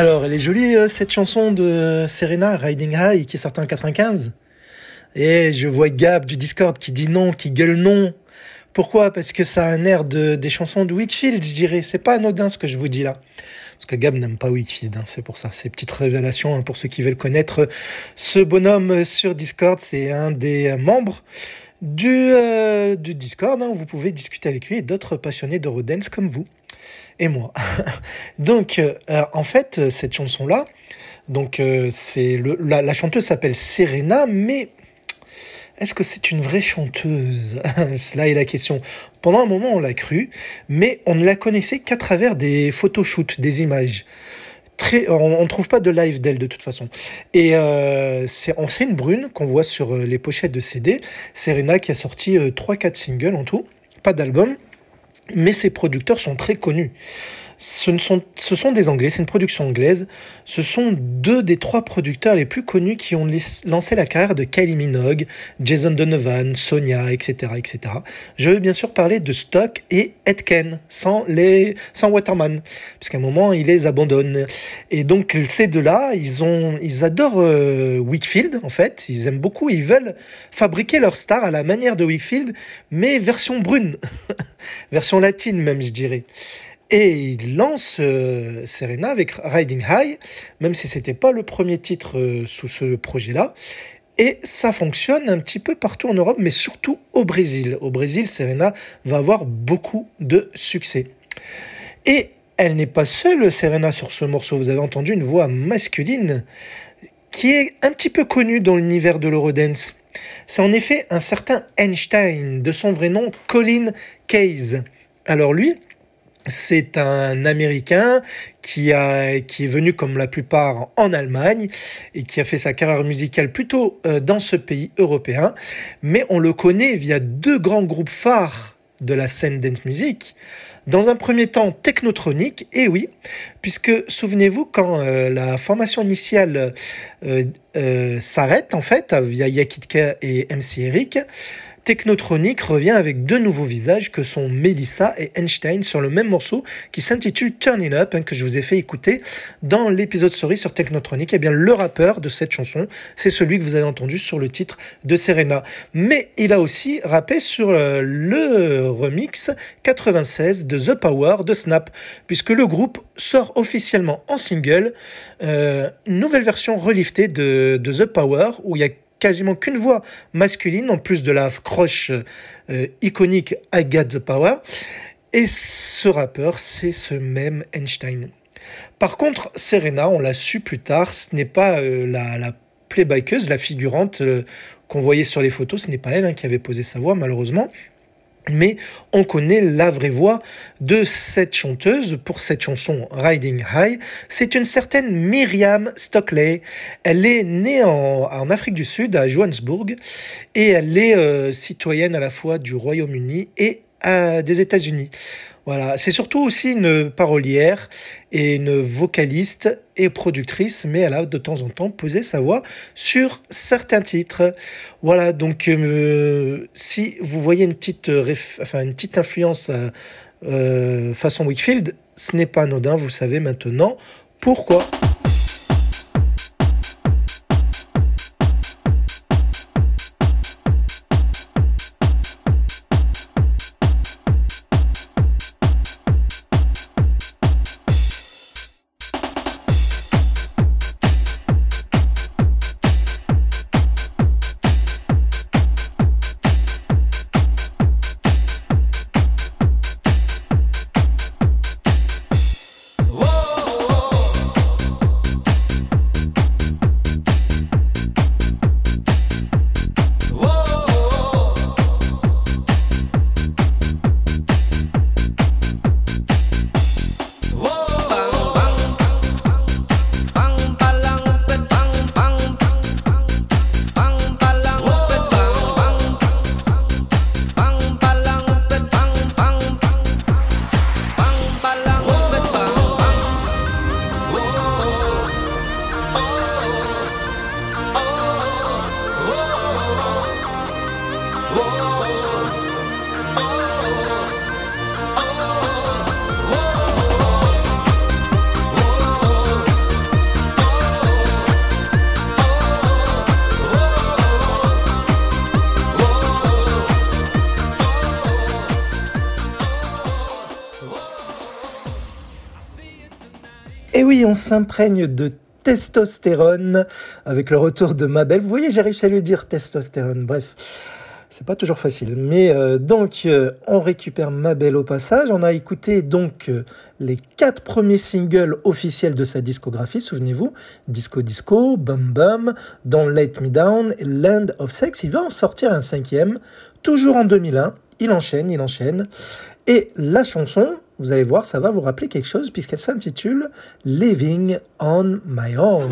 Alors, elle est jolie euh, cette chanson de Serena, Riding High, qui est sortie en 95. Et je vois Gab du Discord qui dit non, qui gueule non. Pourquoi? Parce que ça a un air de, des chansons de Whitfield, je dirais. C'est pas anodin ce que je vous dis là. Parce que Gab n'aime pas Whitfield, hein, c'est pour ça. C'est petite révélation hein, pour ceux qui veulent connaître ce bonhomme euh, sur Discord. C'est un des euh, membres du, du Discord. hein, vous pouvez discuter avec lui et d'autres passionnés d'Eurodance comme vous et moi. *laughs* donc, euh, euh, en fait, euh, cette chanson-là, donc c'est le, la, chanteuse s'appelle Serena, mais est-ce que c'est une vraie chanteuse? *laughs* Là est la question. Pendant un moment, on l'a cru, mais on ne la connaissait qu'à travers des photoshoots, des images. Très, on ne trouve pas de live d'elle de toute façon. Et c'est en scène brune qu'on voit sur les pochettes de CD. Serena qui a sorti euh, 3-4 singles en tout, pas d'album, mais ses producteurs sont très connus. Ce, ne sont, ce sont des Anglais, c'est une production anglaise. Ce sont deux des trois producteurs les plus connus qui ont lancé la carrière de Kylie Minogue, Jason Donovan, Sonia, etc., etc. Je veux bien sûr parler de Stock et Etken, sans, les, sans Waterman, parce qu'à un moment, ils les abandonnent. Et donc, ces deux-là, ils, ils adorent euh, Whitfield, en fait. Ils aiment beaucoup, ils veulent fabriquer leur star à la manière de Whitfield, mais version brune, *laughs* version latine même, je dirais. Et il lance euh, Serena avec Riding High, même si c'était pas le premier titre euh, sous ce projet-là. Et ça fonctionne un petit peu partout en Europe, mais surtout au Brésil. Au Brésil, Serena va avoir beaucoup de succès. Et elle n'est pas seule, Serena, sur ce morceau. Vous avez entendu une voix masculine qui est un petit peu connue dans l'univers de l'Eurodance. C'est en effet un certain Einstein, de son vrai nom Colin Case. Alors lui, c'est un Américain qui, a, qui est venu comme la plupart en Allemagne et qui a fait sa carrière musicale plutôt euh, dans ce pays européen. Mais on le connaît via deux grands groupes phares de la scène dance music. Dans un premier temps, Technotronic, et oui, puisque souvenez-vous, quand euh, la formation initiale euh, s'arrête, en fait, via Yakitka et MC Eric, Technotronic revient avec deux nouveaux visages que sont Melissa et Einstein sur le même morceau qui s'intitule Turn It Up, hein, que je vous ai fait écouter dans l'épisode story sur Technotronic. Et bien, le rappeur de cette chanson, c'est celui que vous avez entendu sur le titre de Serena. Mais il a aussi rappé sur euh, le remix 96 de The Power de Snap, puisque le groupe sort officiellement en single euh, une nouvelle version reliftée de, de The Power où il y a quasiment qu'une voix masculine en plus de la croche euh, iconique Got the Power. Et ce rappeur, c'est ce même Einstein. Par contre, Serena, on l'a su plus tard, ce n'est pas euh, la, la la figurante euh, qu'on voyait sur les photos, ce n'est pas elle hein, qui avait posé sa voix malheureusement. Mais on connaît la vraie voix de cette chanteuse pour cette chanson Riding High. C'est une certaine Myriam Stockley. Elle est née en, Afrique du Sud, à Johannesburg, et elle est euh, citoyenne à la fois du Royaume-Uni et euh, des États-Unis. Voilà, c'est surtout aussi une parolière et une vocaliste et productrice, mais elle a de temps en temps posé sa voix sur certains titres. Voilà, donc euh, si vous voyez une petite, influence euh, euh, façon Wickfield, ce n'est pas anodin, vous savez maintenant pourquoi? On s'imprègne de testostérone avec le retour de Mabel. Vous voyez, j'ai réussi à lui dire testostérone. Bref, c'est pas toujours facile. Mais euh, donc, euh, on récupère Mabel au passage. On a écouté donc euh, les quatre premiers singles officiels de sa discographie. Souvenez-vous, Disco Disco, Bum Bum, Don't Let Me Down, Land of Sex. Il va en sortir un cinquième, toujours en 2001. Il enchaîne, il enchaîne. Et la chanson, vous allez voir, ça va vous rappeler quelque chose puisqu'elle s'intitule Living on My Own.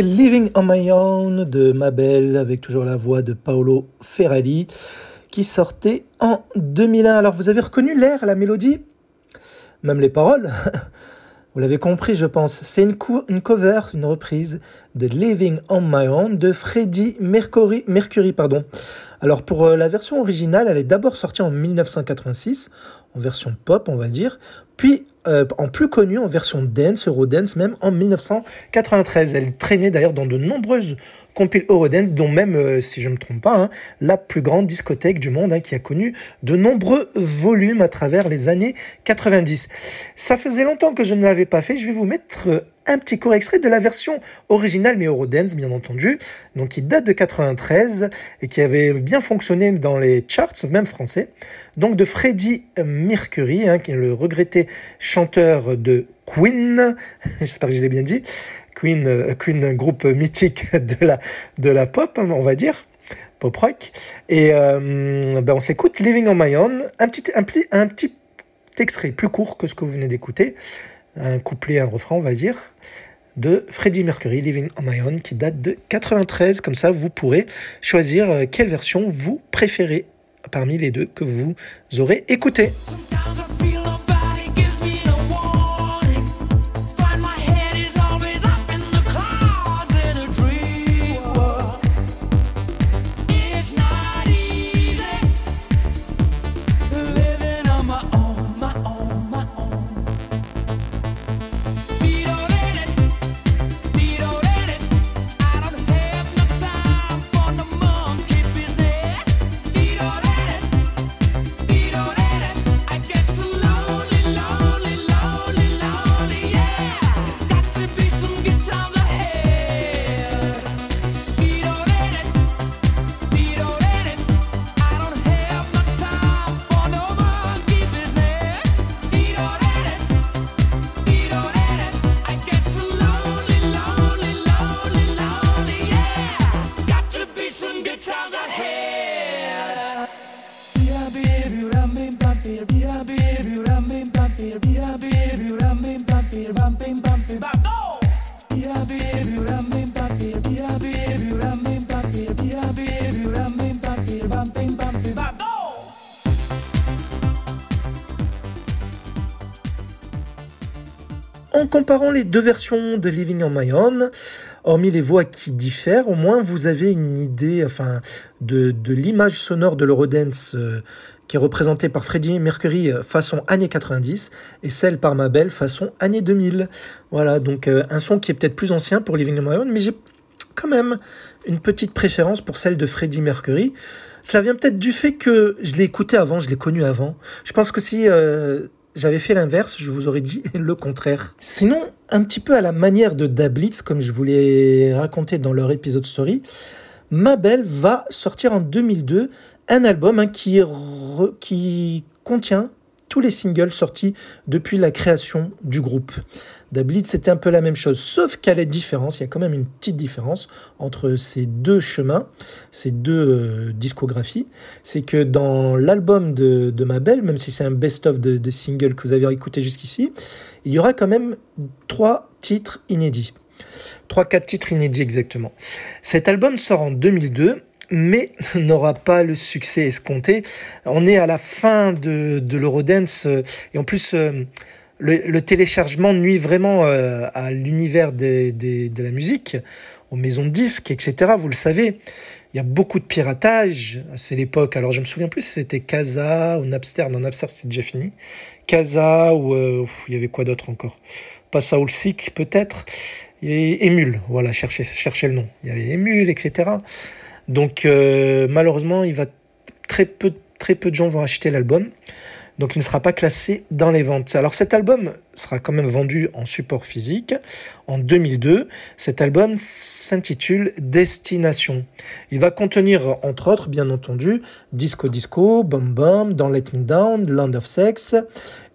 Living on My Own de Mabel avec toujours la voix de Paolo Ferrari qui sortait en 2001. Alors vous avez reconnu l'air, la mélodie? Même les paroles? *laughs* Vous l'avez compris, je pense. C'est une, une cover, une reprise de Living on My Own de Freddie Mercury. Mercury pardon. Alors pour euh, la version originale, elle est d'abord sortie en 1986, en version pop, on va dire, puis euh, en plus connue en version dance, Eurodance, même en 1993. Elle traînait d'ailleurs dans de nombreuses compiles Eurodance, dont même, euh, si je ne me trompe pas, hein, la plus grande discothèque du monde, hein, qui a connu de nombreux volumes à travers les années 90. Ça faisait longtemps que je ne l'avais pas fait, je vais vous mettre euh, un petit court extrait de la version originale, mais Eurodance, bien entendu, donc qui date de 93 et qui avait bien fonctionné dans les charts, même français. Donc de Freddie Mercury, hein, qui est le regretté chanteur de Queen, *laughs* j'espère que je l'ai bien dit, Queen, euh, Queen, un groupe mythique *laughs* de la, de la pop, hein, on va dire pop rock. Et euh, ben on s'écoute Living on My Own, un petit, un, un petit extrait plus court que ce que vous venez d'écouter, un couplet, un refrain, on va dire, de Freddie Mercury, Living on My Own, qui date de 93. Comme ça, vous pourrez choisir euh, quelle version vous préférez parmi les deux que vous aurez écoutées. Comparant les deux versions de Living on My Own, hormis les voix qui diffèrent, au moins vous avez une idée de, l'image sonore de l'Eurodance euh, qui est représentée par Freddie Mercury euh, façon années 90 et celle par Mabel façon années 2000. Voilà, donc euh, un son qui est peut-être plus ancien pour Living on My Own, mais j'ai quand même une petite préférence pour celle de Freddie Mercury. Cela vient peut-être du fait que je l'ai écouté avant, je l'ai connu avant. Je pense que si j'avais fait l'inverse, je vous aurais dit *laughs* le contraire. Sinon, un petit peu à la manière de Dablitz, comme je vous l'ai raconté dans leur épisode story, Mabel va sortir en 2002 un album hein, qui, contient tous les singles sortis depuis la création du groupe. Dablitz, c'était un peu la même chose, sauf qu'à la différence, il y a quand même une petite différence entre ces deux chemins, ces deux euh, discographies. C'est que dans l'album de, de Mabel, même si c'est un best-of de, de singles que vous avez écouté jusqu'ici, il y aura quand même trois titres inédits. Trois, quatre titres inédits exactement. Cet album sort en 2002 mais *laughs* n'aura pas le succès escompté. On est à la fin de, de l'Eurodance euh, et en plus euh, le, téléchargement nuit vraiment euh, à l'univers de la musique, aux maisons de disques, etc. Vous le savez, il y a beaucoup de piratage. C'est l'époque. Alors je me souviens plus si c'était Casa ou Napster. Non, Napster c'est déjà fini. Casa ou euh, il y avait quoi d'autre encore? Pas Soulseek peut-être. Et Emule. Voilà, cherchez, cherchez le nom. Il y avait Emule, etc. Donc euh, malheureusement, il va très peu, très peu de gens vont acheter l'album. Donc il ne sera pas classé dans les ventes. Alors cet album sera quand même vendu en support physique en 2002. Cet album s'intitule Destination. Il va contenir entre autres bien entendu Disco Disco, Bum Bum, Don't Let Me Down, Land of Sex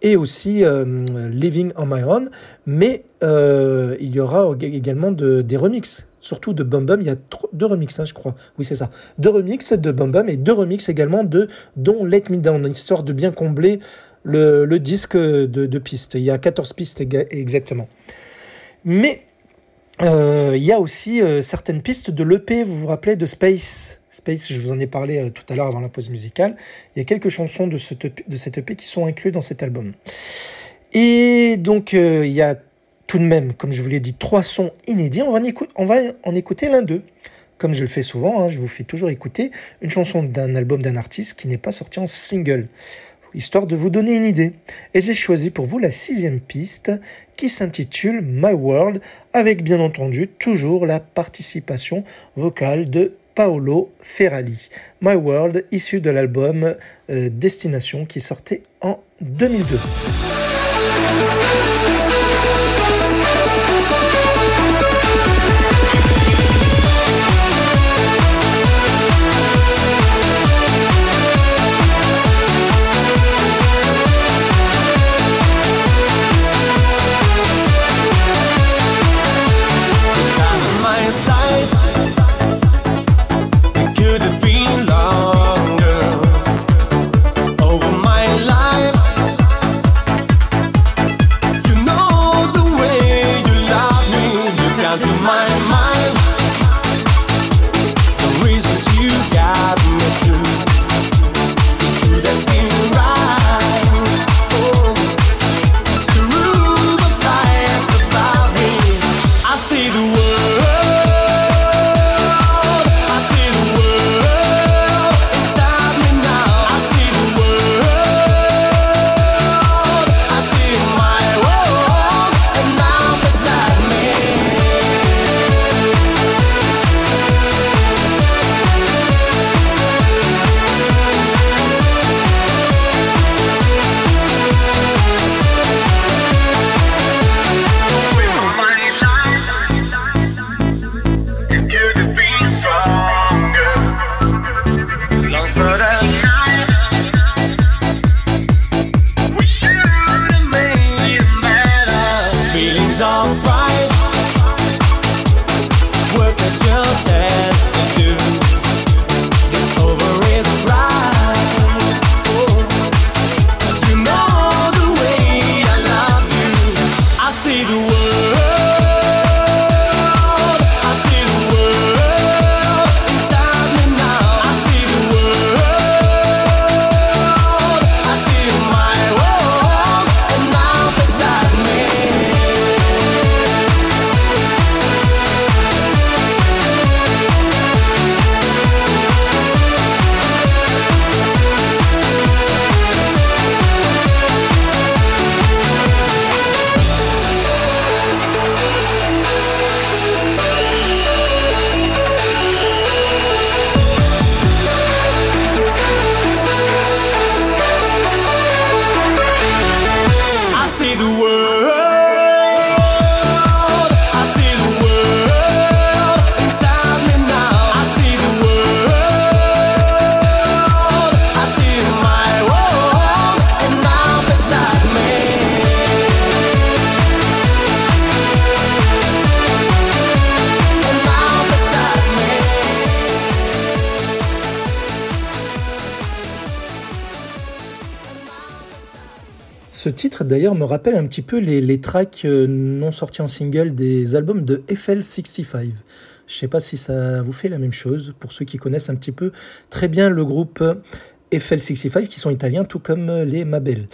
et aussi euh, Living on My Own. Mais euh, il y aura également de- des remixes. Surtout de Bum Bum, il y a deux remixes, hein, je crois. Oui, c'est ça. Deux remixes de Bum Bum et deux remixes également de Don't Let Me Down, histoire de bien combler le, disque de, pistes. Il y a 14 pistes exactement. Mais euh, il y a aussi euh, certaines pistes de l'EP, vous vous rappelez, de Space. Space, je vous en ai parlé euh, tout à l'heure avant la pause musicale. Il y a quelques chansons de, cette EP, de cette EP qui sont incluses dans cet album. Et donc, il y a tout de même, comme je vous l'ai dit, trois sons inédits. On va en, écou- on va en écouter l'un d'eux. Comme je le fais souvent, hein, je vous fais toujours écouter une chanson d'un album d'un artiste qui n'est pas sorti en single, histoire de vous donner une idée. Et j'ai choisi pour vous la sixième piste qui s'intitule My World, avec bien entendu toujours la participation vocale de Paolo Ferrali. My World, issu de l'album euh, Destination qui sortait en 2002. D'ailleurs me rappelle un petit peu les, tracks euh, non sortis en single des albums de FL65. Je sais pas si ça vous fait la même chose pour ceux qui connaissent un petit peu très bien le groupe euh, FL65 qui sont italiens tout comme les Mabel.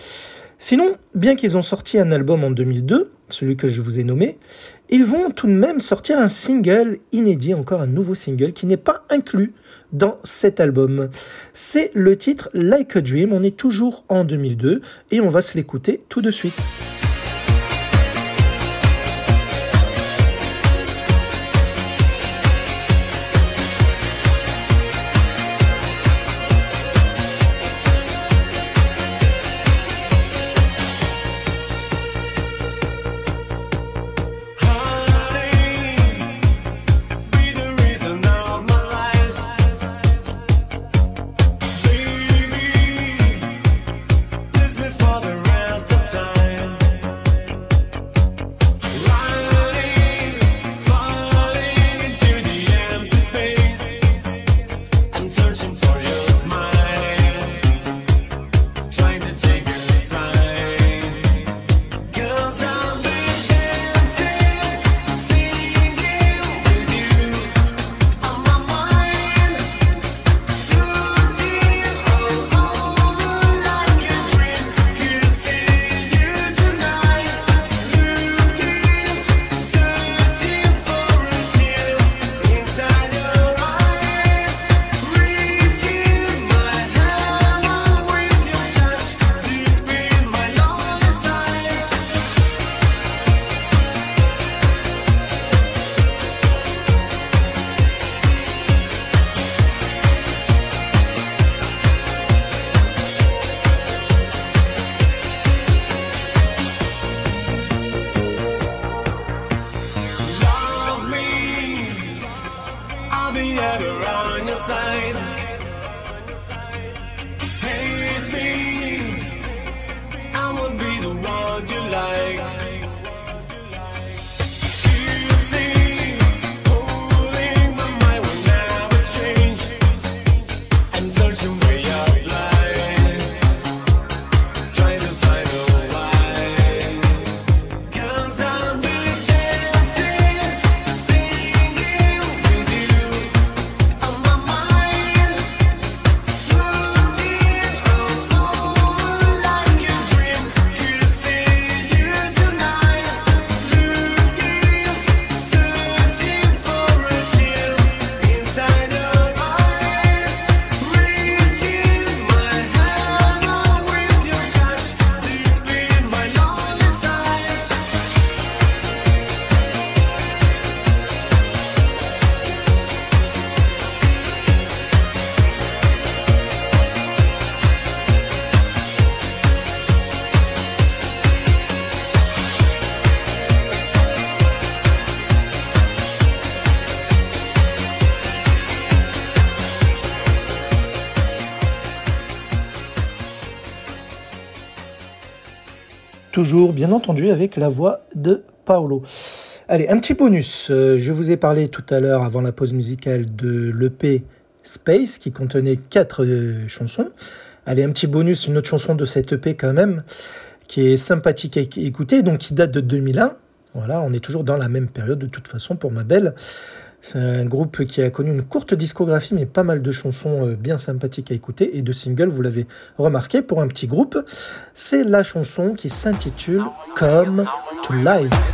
Sinon, bien qu'ils ont sorti un album en 2002, celui que je vous ai nommé, ils vont tout de même sortir un single inédit, encore un nouveau single qui n'est pas inclus dans cet album. C'est le titre Like a Dream, on est toujours en 2002 et on va se l'écouter tout de suite. Bien entendu, avec la voix de Paolo. Allez, un petit bonus. Euh, je vous ai parlé tout à l'heure, avant la pause musicale, de l'EP Space, qui contenait quatre euh, chansons. Allez, un petit bonus, une autre chanson de cette EP quand même, qui est sympathique à éc- écouter, donc qui date de 2001. Voilà, on est toujours dans la même période de toute façon pour ma belle. C'est un groupe qui a connu une courte discographie, mais pas mal de chansons euh, bien sympathiques à écouter et de singles, vous l'avez remarqué, pour un petit groupe. C'est la chanson qui s'intitule Come to Light.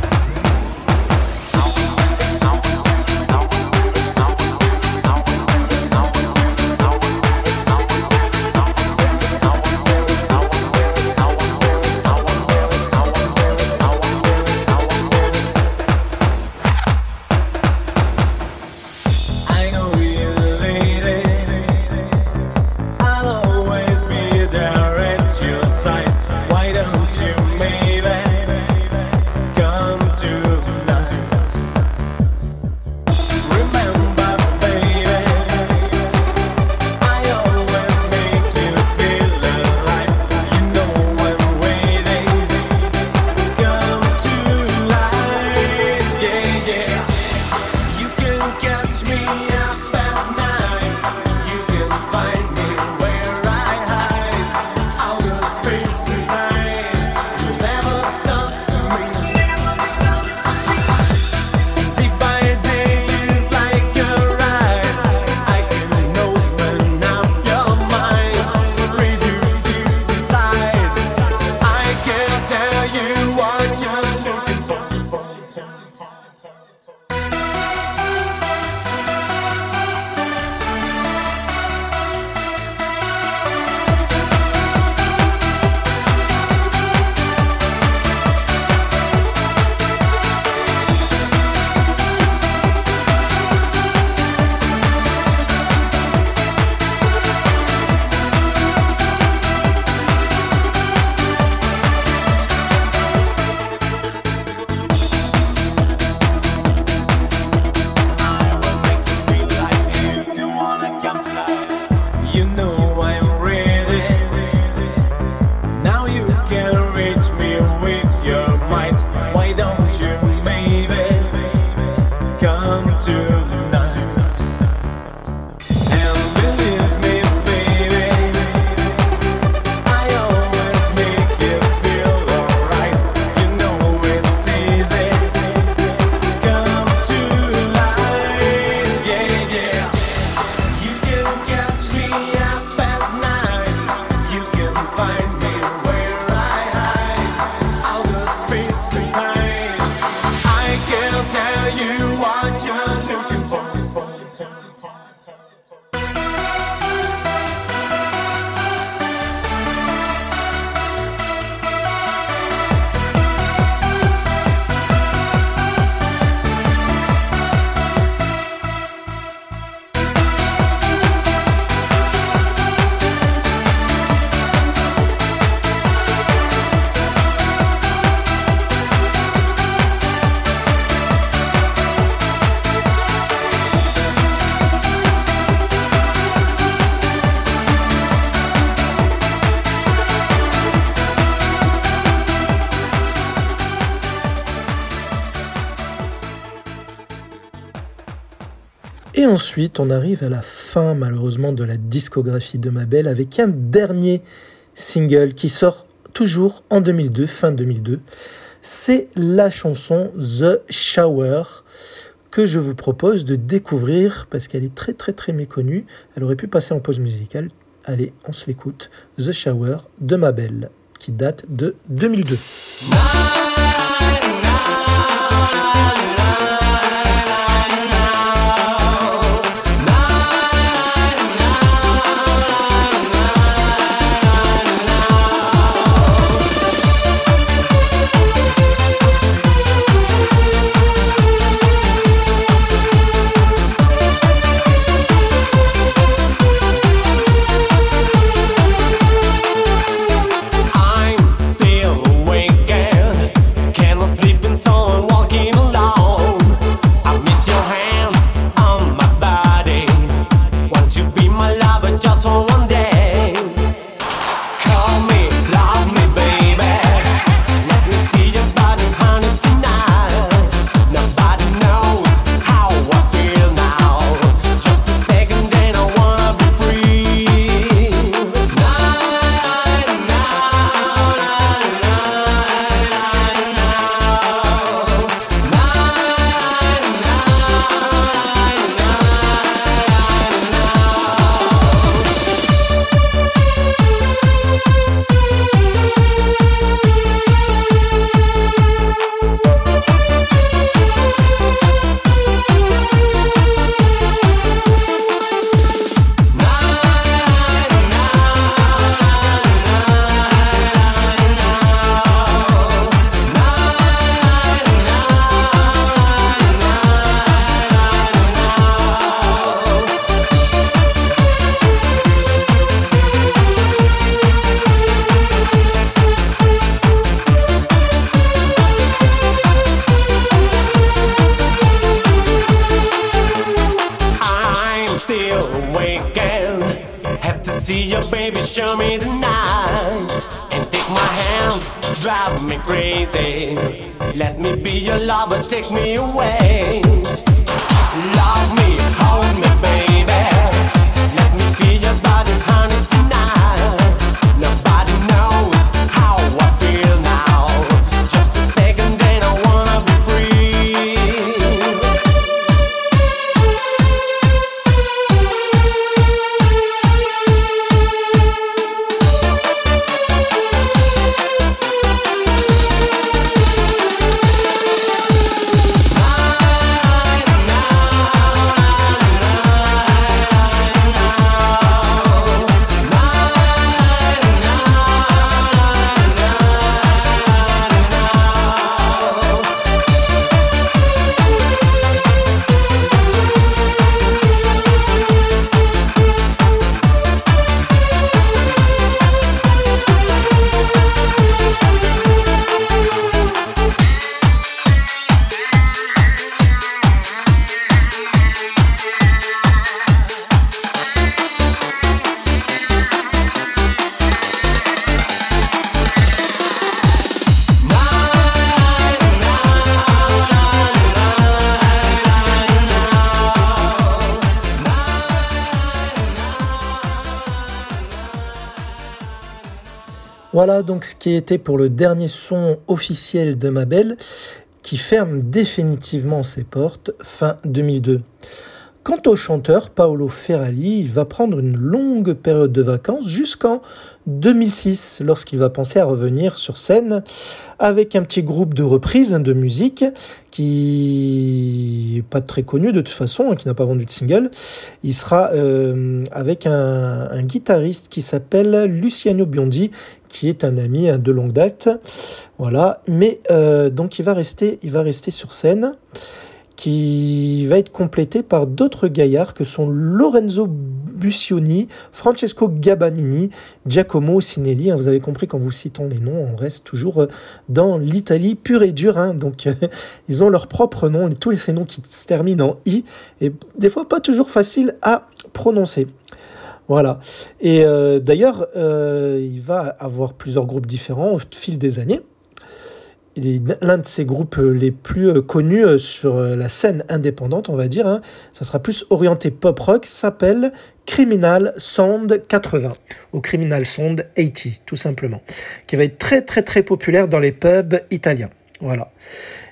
Ensuite, on arrive à la fin, malheureusement, de la discographie de Mabel avec un dernier single qui sort toujours en 2002, fin 2002. C'est la chanson The Shower que je vous propose de découvrir parce qu'elle est très très très méconnue. Elle aurait pu passer en pause musicale. Allez, on se l'écoute. The Shower de Mabel qui date de 2002. Donc ce qui était pour le dernier son officiel de Mabel qui ferme définitivement ses portes fin 2002. Quant au chanteur Paolo Ferrali, il va prendre une longue période de vacances jusqu'en 2006 lorsqu'il va penser à revenir sur scène avec un petit groupe de reprises de musique qui n'est pas très connu de toute façon, hein, qui n'a pas vendu de single. Il sera euh, avec un, guitariste qui s'appelle Luciano Biondi, qui est un ami hein, de longue date. Voilà, mais euh, donc il il va rester sur scène qui va être complété par d'autres gaillards que sont Lorenzo Buccioni, Francesco Gabanini, Giacomo Sinelli. Hein, Vous avez compris qu'en vous citant les noms, on reste toujours euh, dans l'Italie pure et dure. hein. Donc *laughs* ils ont leur propre nom, tous ces noms qui se terminent en i, et des fois pas toujours facile à prononcer. Voilà. Et euh, d'ailleurs, euh, il va avoir plusieurs groupes différents au fil des années. Il est l'un de ses groupes euh, les plus euh, connus euh, sur la scène indépendante, on va dire. hein. Ça sera plus orienté pop rock, s'appelle Criminal Sound 80 ou Criminal Sound 80 tout simplement, qui va être très très très populaire dans les pubs italiens. Voilà.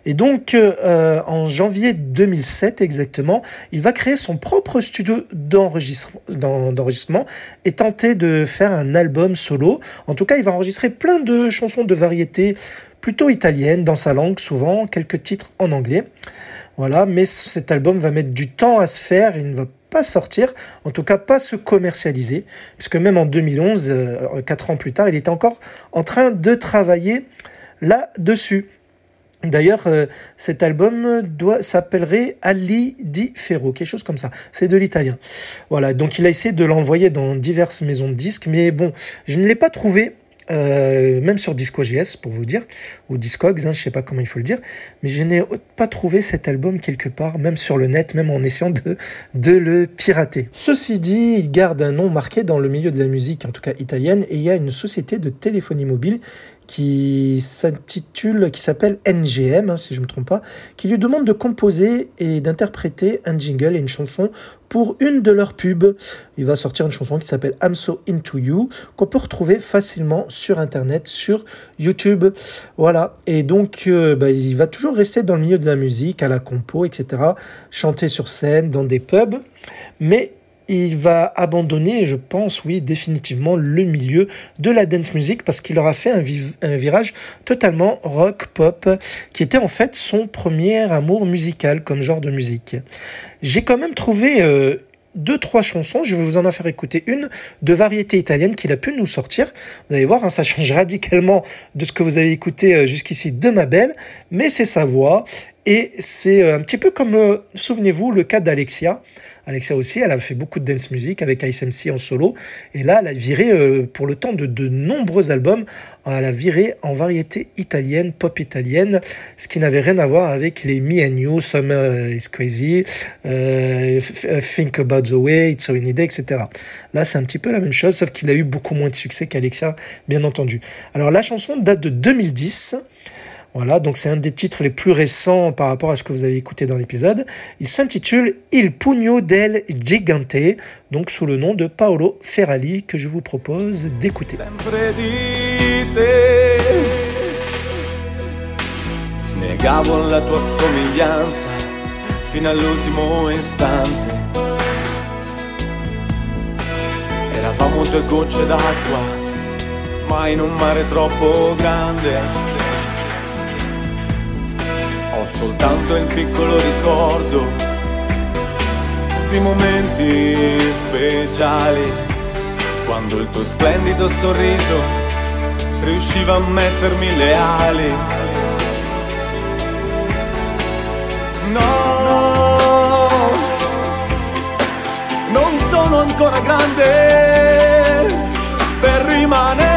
Et donc, euh, en janvier 2007 exactement, il va créer son propre studio d'enregistre- d'en- d'enregistrement et tenter de faire un album solo. En tout cas, il va enregistrer plein de chansons de variété plutôt italiennes dans sa langue, souvent quelques titres en anglais. Voilà, mais cet album va mettre du temps à se faire, il ne va pas sortir, en tout cas pas se commercialiser, puisque même en 2011, euh, quatre ans plus tard, il était encore en train de travailler là-dessus. D'ailleurs, euh, cet album doit s'appellerait Ali di Ferro, quelque chose comme ça. C'est de l'italien. Voilà, donc il a essayé de l'envoyer dans diverses maisons de disques, mais bon, je ne l'ai pas trouvé. euh, même sur Disco.js pour vous dire, ou Discogs, hein, je sais pas comment il faut le dire, mais je n'ai pas trouvé cet album quelque part, même sur le net, même en essayant de, de le pirater. Ceci dit, il garde un nom marqué dans le milieu de la musique, en tout cas italienne, et il y a une société de téléphonie mobile qui s'intitule, qui s'appelle NGM, hein, si je ne me trompe pas, qui lui demande de composer et d'interpréter un jingle et une chanson pour une de leurs pubs. Il va sortir une chanson qui s'appelle I'm So Into You, qu'on peut retrouver facilement sur Internet, sur YouTube. Voilà. Et donc, euh, bah, il va toujours rester dans le milieu de la musique, à la compo, etc. Chanter sur scène, dans des pubs. Mais il va abandonner, je pense, oui, définitivement le milieu de la dance music parce qu'il aura fait un, vi- un virage totalement rock pop qui était en fait son premier amour musical comme genre de musique. J'ai quand même trouvé euh, deux trois chansons, je vais vous en faire écouter une de variété italienne qu'il a pu nous sortir. Vous allez voir, hein, ça change *laughs* radicalement de ce que vous avez écouté euh, jusqu'ici de ma belle, mais c'est sa voix et c'est euh, un petit peu comme, euh, souvenez-vous, le cas d'Alexia. Alexia aussi, elle a fait beaucoup de dance music avec Ice MC en solo. Et là, elle a viré, euh, pour le temps de de nombreux albums, elle a viré en variété italienne, pop italienne, ce qui n'avait rien à voir avec les Me and You, Summer is Crazy, Think About the Way, It's a Rainy Day, etc. Là, c'est un petit peu la même chose, sauf qu'il a eu beaucoup moins de succès qu'Alexia, bien entendu. Alors, la chanson date de 2010. Voilà, donc c'est un des titres les plus récents par rapport à ce que vous avez écouté dans l'épisode. Il s'intitule Il Pugno del Gigante, donc sous le nom de Paolo Ferrali, que je vous propose d'écouter. Negavo la tua somiglianza all'ultimo. Eravamo d'acqua, in un mare troppo grande. Ho soltanto il piccolo ricordo di momenti speciali quando il tuo splendido sorriso riusciva a mettermi le ali. No, non sono ancora grande per rimanere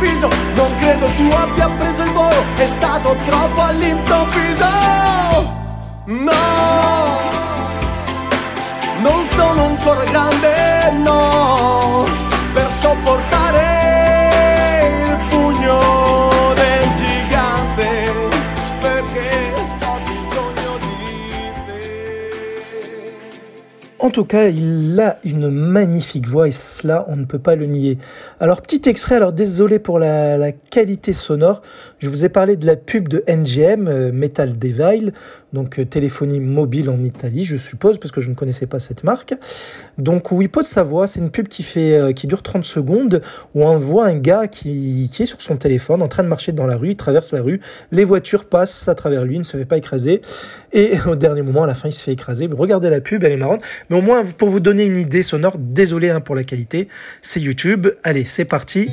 luce del tuo viso, non credo tu abbia preso il volo, è stato troppo all'improvviso. No, non sono ancora grande, no, En tout cas, il a une magnifique voix et cela, on ne peut pas le nier. Alors, petit extrait, alors désolé pour la, qualité sonore. Je vous ai parlé de la pub de NGM, euh, Metal Devil, donc euh, téléphonie mobile en Italie, je suppose, parce que je ne connaissais pas cette marque. Donc, où il pose sa voix, c'est une pub qui, fait, euh, qui dure 30 secondes, où on voit un gars qui, est sur son téléphone en train de marcher dans la rue, il traverse la rue, les voitures passent à travers lui, il ne se fait pas écraser. Et *laughs* au dernier moment, à la fin, il se fait écraser. Regardez la pub, elle est marrante. Mais au moins, pour vous donner une idée sonore, désolé hein, pour la qualité, c'est YouTube. Allez, c'est parti.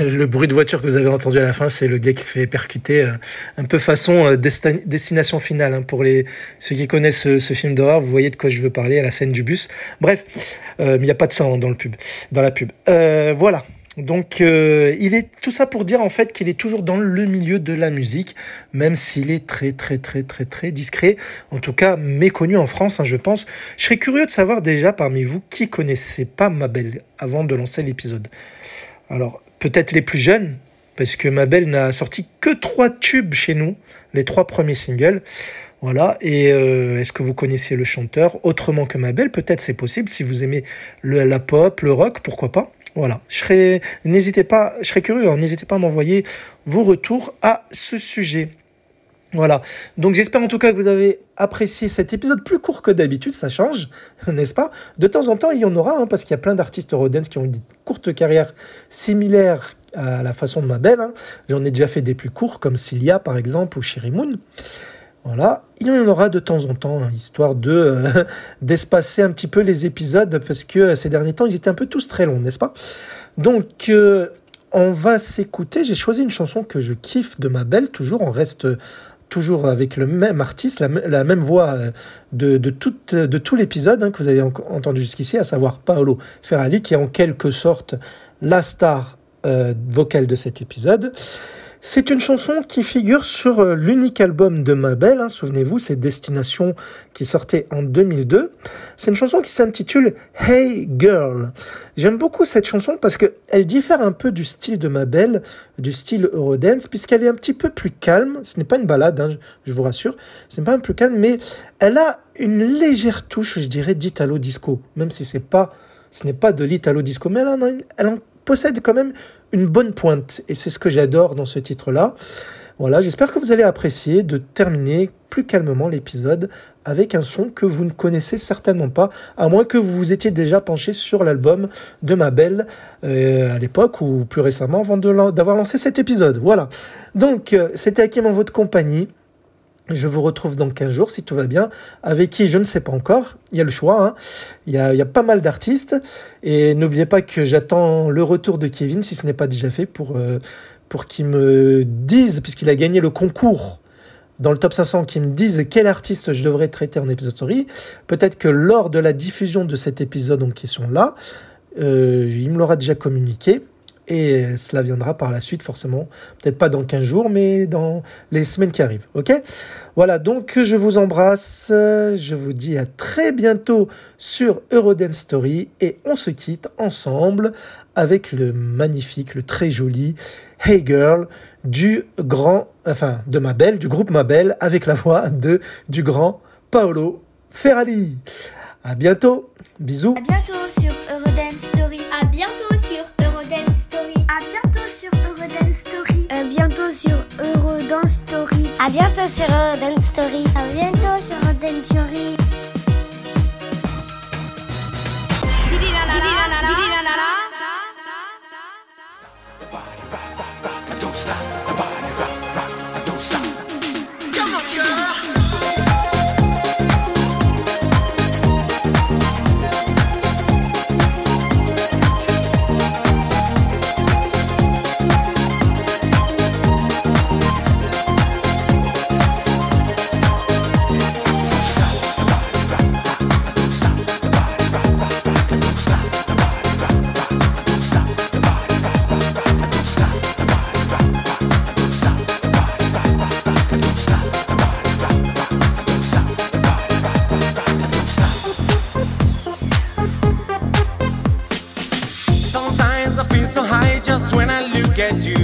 Le bruit de voiture que vous avez entendu à la fin, c'est le gars qui se fait percuter, euh, un peu façon euh, desti- destination finale. hein. Pour les ceux qui connaissent ce, ce film d'horreur, vous voyez de quoi je veux parler à la scène du bus. Bref, euh, il n'y a pas de sang dans le pub, dans la pub. Euh, voilà. Donc, euh, il est tout ça pour dire en fait qu'il est toujours dans le milieu de la musique, même s'il est très très très très très discret, en tout cas méconnu en France, hein, je pense. Je serais curieux de savoir déjà parmi vous qui connaissait pas Mabel avant de lancer l'épisode. Alors, peut-être les plus jeunes, parce que Mabel n'a sorti que trois tubes chez nous, les trois premiers singles. Voilà, et euh, est-ce que vous connaissez le chanteur? Autrement que Mabel Peut-être c'est possible, si vous aimez la pop, le rock, pourquoi pas? Voilà, je serais, n'hésitez pas, je serais curieux, hein, n'hésitez pas à m'envoyer vos retours à ce sujet. Voilà, donc j'espère en tout cas que vous avez apprécié cet épisode plus court que d'habitude, ça change, *laughs* n'est-ce pas? De temps en temps, il y en aura, hein, parce qu'il y a plein d'artistes Eurodance qui ont une courte carrière similaire à la façon de Mabel. Hein. J'en ai déjà fait des plus courts, comme Cilia par exemple, ou Sherry Moon. Voilà, il y en aura de temps en temps, hein, histoire de euh, *laughs* d'espacer un petit peu les épisodes, parce que euh, ces derniers temps, ils étaient un peu tous très longs, n'est-ce pas? Donc, euh, on va s'écouter. J'ai choisi une chanson que je kiffe de Mabel, toujours. On reste toujours avec le même artiste, la, même voix de, de, toute- de tout l'épisode hein, que vous avez en- entendu jusqu'ici, à savoir Paolo Ferrali, qui est en quelque sorte la star vocale de cet épisode. C'est une chanson qui figure sur euh, l'unique album de Mabel, hein, souvenez-vous, c'est Destination qui sortait en 2002. C'est une chanson qui s'intitule Hey Girl. J'aime beaucoup cette chanson parce qu'elle diffère un peu du style de Mabel, du style Eurodance, puisqu'elle est un petit peu plus calme. Ce n'est pas une balade, hein, je vous rassure, ce n'est pas un plus calme, mais elle a une légère touche, je dirais, d'Italo Disco, même si c'est pas, ce n'est pas de l'Italo Disco, mais elle a une- elle possède quand même une bonne pointe, et c'est ce que j'adore dans ce titre-là. Voilà, j'espère que vous allez apprécier de terminer plus calmement l'épisode avec un son que vous ne connaissez certainement pas, à moins que vous vous étiez déjà penché sur l'album de Mabel euh, à l'époque ou plus récemment avant d'avoir lancé cet épisode. Voilà. Donc, euh, c'était Hakim en votre compagnie. Je vous retrouve dans 15 jours si tout va bien. Avec qui, je ne sais pas encore. Il y a le choix. hein. Il, y a, pas mal d'artistes. Et n'oubliez pas que j'attends le retour de Kevin, si ce n'est pas déjà fait, pour, euh, pour qu'il me dise, puisqu'il a gagné le concours dans le top 500, qu'il me dise quel artiste je devrais traiter en épisode story. Peut-être que lors de la diffusion de cet épisode en question-là, euh, il me l'aura déjà communiqué. Et cela viendra par la suite, forcément. Peut-être pas dans 15 jours, mais dans les semaines qui arrivent. Ok? Voilà, donc je vous embrasse. Je vous dis à très bientôt sur Eurodance Story. Et on se quitte ensemble avec le magnifique, le très joli Hey Girl du grand, enfin de Mabel, du groupe Mabel, avec la voix de, du grand Paolo Ferrari. À bientôt. Bisous. Bientôt sur Eurodance Story. À bientôt sur Eurodance Story. À bientôt sur Eurodance Story. When I look at you.